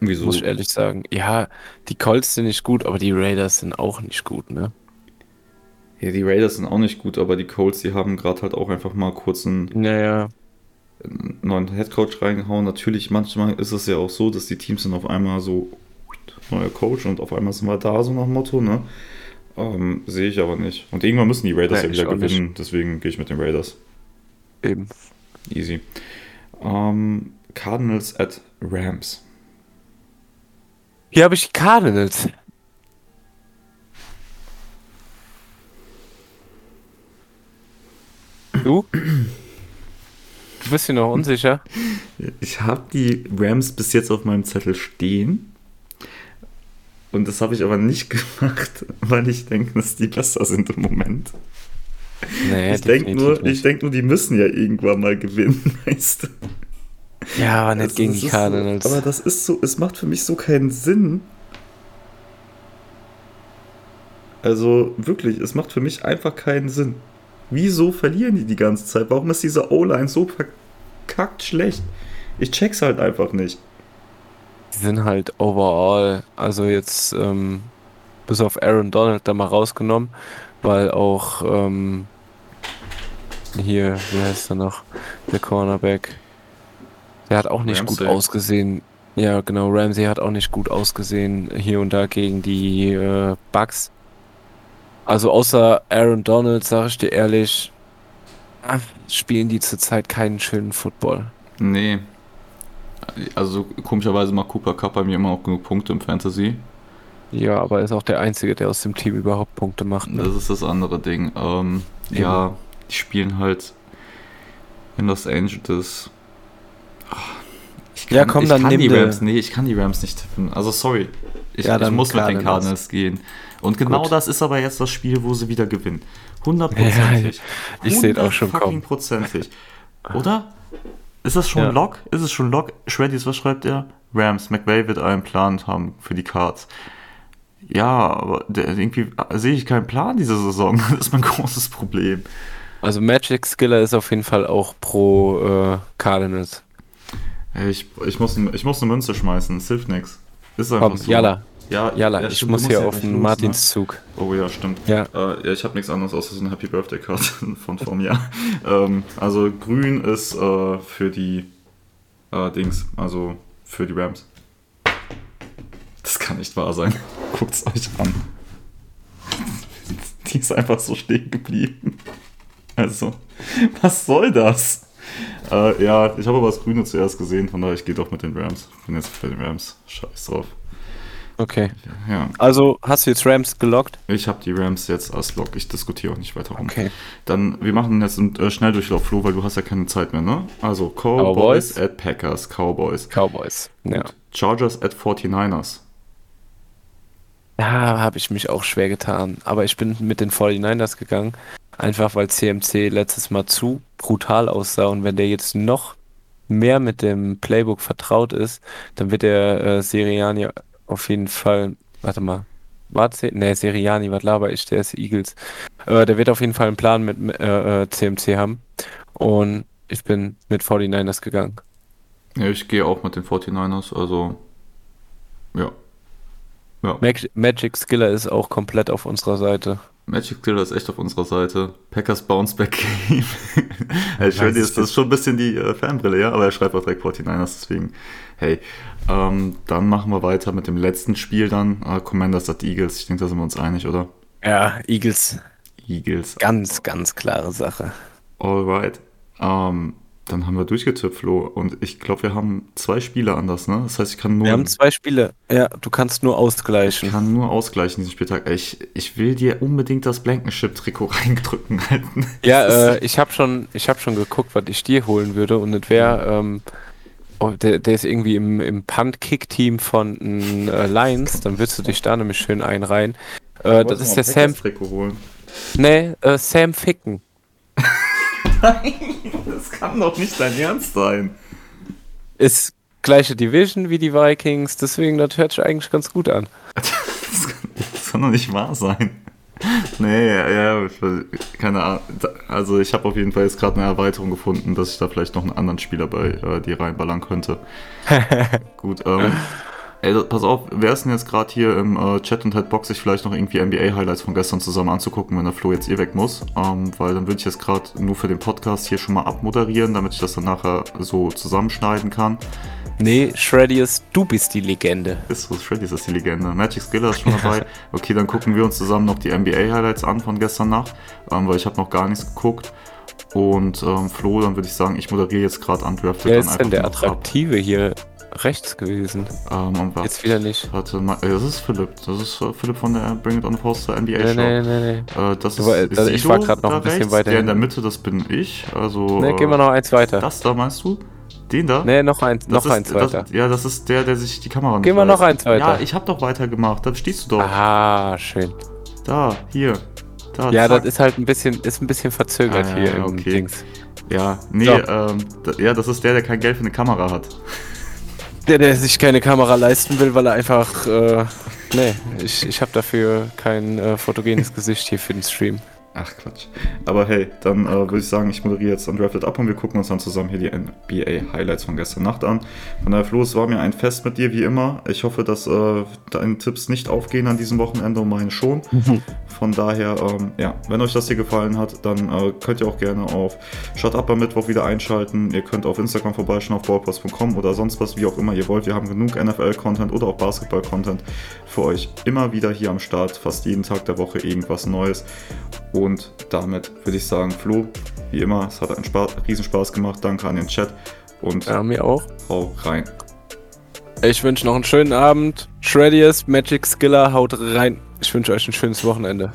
Wieso? Muss ich ehrlich sagen. Ja, die Colts sind nicht gut, aber die Raiders sind auch nicht gut, ne? Ja, die Raiders sind auch nicht gut, aber die Colts, die haben gerade halt auch einfach mal kurz einen naja. neuen Headcoach reingehauen. Natürlich, manchmal ist es ja auch so, dass die Teams dann auf einmal so neuer Coach und auf einmal sind wir da, so nach Motto, ne? Ähm, Sehe ich aber nicht. Und irgendwann müssen die Raiders ja, ja wieder gewinnen, nicht. deswegen gehe ich mit den Raiders. Eben. Easy. Ähm, Cardinals at Rams. Hier habe ich Cardinals. Du? Du bist dir noch unsicher? Ich habe die Rams bis jetzt auf meinem Zettel stehen. Und das habe ich aber nicht gemacht, weil ich denke, dass die besser sind im Moment. Nee, ich denke nur, denk nur, die müssen ja irgendwann mal gewinnen, weißt du? Ja, aber nicht also, gegen die Cardinals. So, aber das ist so, es macht für mich so keinen Sinn. Also wirklich, es macht für mich einfach keinen Sinn. Wieso verlieren die die ganze Zeit? Warum ist diese O-Line so verkackt schlecht? Ich check's halt einfach nicht. Die sind halt overall, also jetzt ähm, bis auf Aaron Donald da mal rausgenommen, weil auch ähm, hier, wie heißt er noch, der Cornerback, der hat auch nicht Ramsey. gut ausgesehen. Ja, genau, Ramsey hat auch nicht gut ausgesehen hier und da gegen die äh, Bucks. Also außer Aaron Donald, sage ich dir ehrlich, spielen die zurzeit keinen schönen Football. Nee, also komischerweise macht Cooper Cup bei mir immer auch genug Punkte im Fantasy. Ja, aber er ist auch der Einzige, der aus dem Team überhaupt Punkte macht. Ne? Das ist das andere Ding. Ähm, ja, die spielen halt in Los Angeles. Ich kann, ja, komm, ich dann kann die Rams, nee, ich kann die Rams nicht tippen. Also sorry, ich, ja, ich muss mit den Cardinals gehen. Und genau Gut. das ist aber jetzt das Spiel, wo sie wieder gewinnen. Hundertprozentig. Ja, ich, sehe auch schon kommen. prozentig. Oder? Ist das schon ja. Lock? Ist es schon Lock? Shreddies, was schreibt er? Rams, McVay wird einen Plan haben für die Cards. Ja, aber der, irgendwie sehe ich keinen Plan diese Saison. Das ist mein großes Problem. Also Magic Skiller ist auf jeden Fall auch pro äh, Cardinals. Ich, ich, muss, ich muss eine Münze schmeißen. Es hilft nichts. Ist einfach Komm, so. Jalla. Ja, Jalla, ja, ich stimmt, muss hier auf den Martinszug. Ne? Oh ja, stimmt. Ja, äh, ja ich habe nichts anderes außer so eine Happy Birthday Card von vor Jahr. ähm, also grün ist äh, für die äh, Dings, also für die Rams. Das kann nicht wahr sein. Guckt es euch an. Die ist einfach so stehen geblieben. Also, was soll das? Äh, ja, ich habe aber das Grüne zuerst gesehen, von daher ich gehe doch mit den Rams. Ich bin jetzt für den Rams. Scheiß drauf. Okay. Ja. Also hast du jetzt Rams gelockt? Ich habe die Rams jetzt als Lock. Ich diskutiere auch nicht weiter rum. Okay. Dann, wir machen jetzt einen äh, Schnelldurchlauf, Flo, weil du hast ja keine Zeit mehr, ne? Also Cowboys, Cowboys. at Packers, Cowboys. Cowboys, ja. Chargers at 49ers. Da habe ich mich auch schwer getan. Aber ich bin mit den 49ers gegangen. Einfach weil CMC letztes Mal zu brutal aussah. Und wenn der jetzt noch mehr mit dem Playbook vertraut ist, dann wird der äh, Seriani auf jeden Fall, warte mal, war C nee, Seriani, was laber ich, der ist Eagles. Äh, der wird auf jeden Fall einen Plan mit äh, CMC äh, haben. Und ich bin mit 49ers gegangen. Ja, ich gehe auch mit den 49ers, also ja. ja. Mag Magic Skiller ist auch komplett auf unserer Seite. Magic Skiller ist echt auf unserer Seite. Packers Bounce Back Game. ich höre das ist schon ein bisschen die äh, Fanbrille, ja, aber er schreibt auch direkt 49ers, deswegen Hey, ähm, dann machen wir weiter mit dem letzten Spiel dann. Äh, Commanders at Eagles. Ich denke, da sind wir uns einig, oder? Ja, Eagles. Eagles. Ganz, ganz klare Sache. Alright. Ähm, dann haben wir durchgetippt, Flo. Und ich glaube, wir haben zwei Spiele anders, ne? Das heißt, ich kann nur. Wir haben zwei Spiele. Ja, du kannst nur ich ausgleichen. kann nur ausgleichen diesen Spieltag. Ich, ich will dir unbedingt das Blankenship-Trikot reindrücken halten. Ja, äh, ich habe schon, ich hab schon geguckt, was ich dir holen würde. Und das wäre, ähm, oh, der, der ist irgendwie im, im Punt-Kick-Team von äh, Lions. Dann würdest du dich da nämlich schön einreihen. Äh, das ist der Sam. Holen. Nee, äh, Sam Ficken. Das kann doch nicht dein Ernst sein. Ist gleiche Division wie die Vikings, deswegen das hört sich eigentlich ganz gut an. Das kann, das kann doch nicht wahr sein. Nee, ja, ja, keine Ahnung. Also ich habe auf jeden Fall jetzt gerade eine Erweiterung gefunden, dass ich da vielleicht noch einen anderen Spieler bei äh, die reinballern könnte. Gut, ähm, ey, pass auf, wer ist denn jetzt gerade hier im äh, Chat und hat Bock, sich vielleicht noch irgendwie NBA-Highlights von gestern zusammen anzugucken, wenn der Flo jetzt eh weg muss? Ähm, weil dann würde ich jetzt gerade nur für den Podcast hier schon mal abmoderieren, damit ich das dann nachher so zusammenschneiden kann. Nee, Shreddius, du bist die Legende. Ist so, Shreddy ist die Legende. Magic Skiller ist schon dabei. Okay, dann gucken wir uns zusammen noch die NBA-Highlights an von gestern Nacht, ähm, weil ich habe noch gar nichts geguckt. Und ähm, Flo, dann würde ich sagen, ich moderiere jetzt gerade Undrafted Wer dann ist denn der noch ab. Attraktive hier rechts gewesen? Ähm, Jetzt wieder nicht. Warte mal, äh, das ist Philipp. Das ist äh, Philipp von der Bring It On Poster NBA Nee, Show. nee, nee, nee. Äh, das Du ist war- also ich war grad noch ein bisschen rechts. weiter Der in der. Mitte, das bin ich. Also. Nee, äh, gehen wir noch eins weiter. Das da meinst du? Den da? Nee, noch eins, Das noch ist, eins weiter. Das, ja, das ist der, der sich die Kamera Gehen wir noch eins weiter. Ja, ich hab doch weitergemacht. Da stehst du doch. Ah, schön. Da, hier. Da, Ja, zack. das ist halt ein bisschen, ist ein bisschen verzögert Ah, hier ja, im okay. Dings. Ja, nee, So. ähm, ja, das ist der, der kein Geld für eine Kamera hat. Der, der sich keine Kamera leisten will, weil er einfach, äh, nee, ich, ich habe dafür kein äh, fotogenes Gesicht hier für den Stream. Ach Quatsch. Aber hey, dann äh, würde ich sagen, ich moderiere jetzt Undrafted ab und wir gucken uns dann zusammen hier die NBA-Highlights von gestern Nacht an. Von daher, Flo, es war mir ein Fest mit dir wie immer. Ich hoffe, dass äh, deine Tipps nicht aufgehen an diesem Wochenende und meine schon. Von daher, ähm, ja, wenn euch das hier gefallen hat, dann äh, könnt ihr auch gerne auf Shut Up am Mittwoch wieder einschalten. Ihr könnt auf Instagram vorbeischauen, auf ballpass.com oder sonst was, wie auch immer ihr wollt. Wir haben genug NFL-Content oder auch Basketball-Content für euch immer wieder hier am Start. Fast jeden Tag der Woche irgendwas Neues. Und damit würde ich sagen, Flo, wie immer, es hat einen Spaß, Riesenspaß gemacht. Danke an den Chat und Ja, mir auch. hau rein. Ich wünsche noch einen schönen Abend. Shreddius, Magic Skiller, haut rein. Ich wünsche euch ein schönes Wochenende.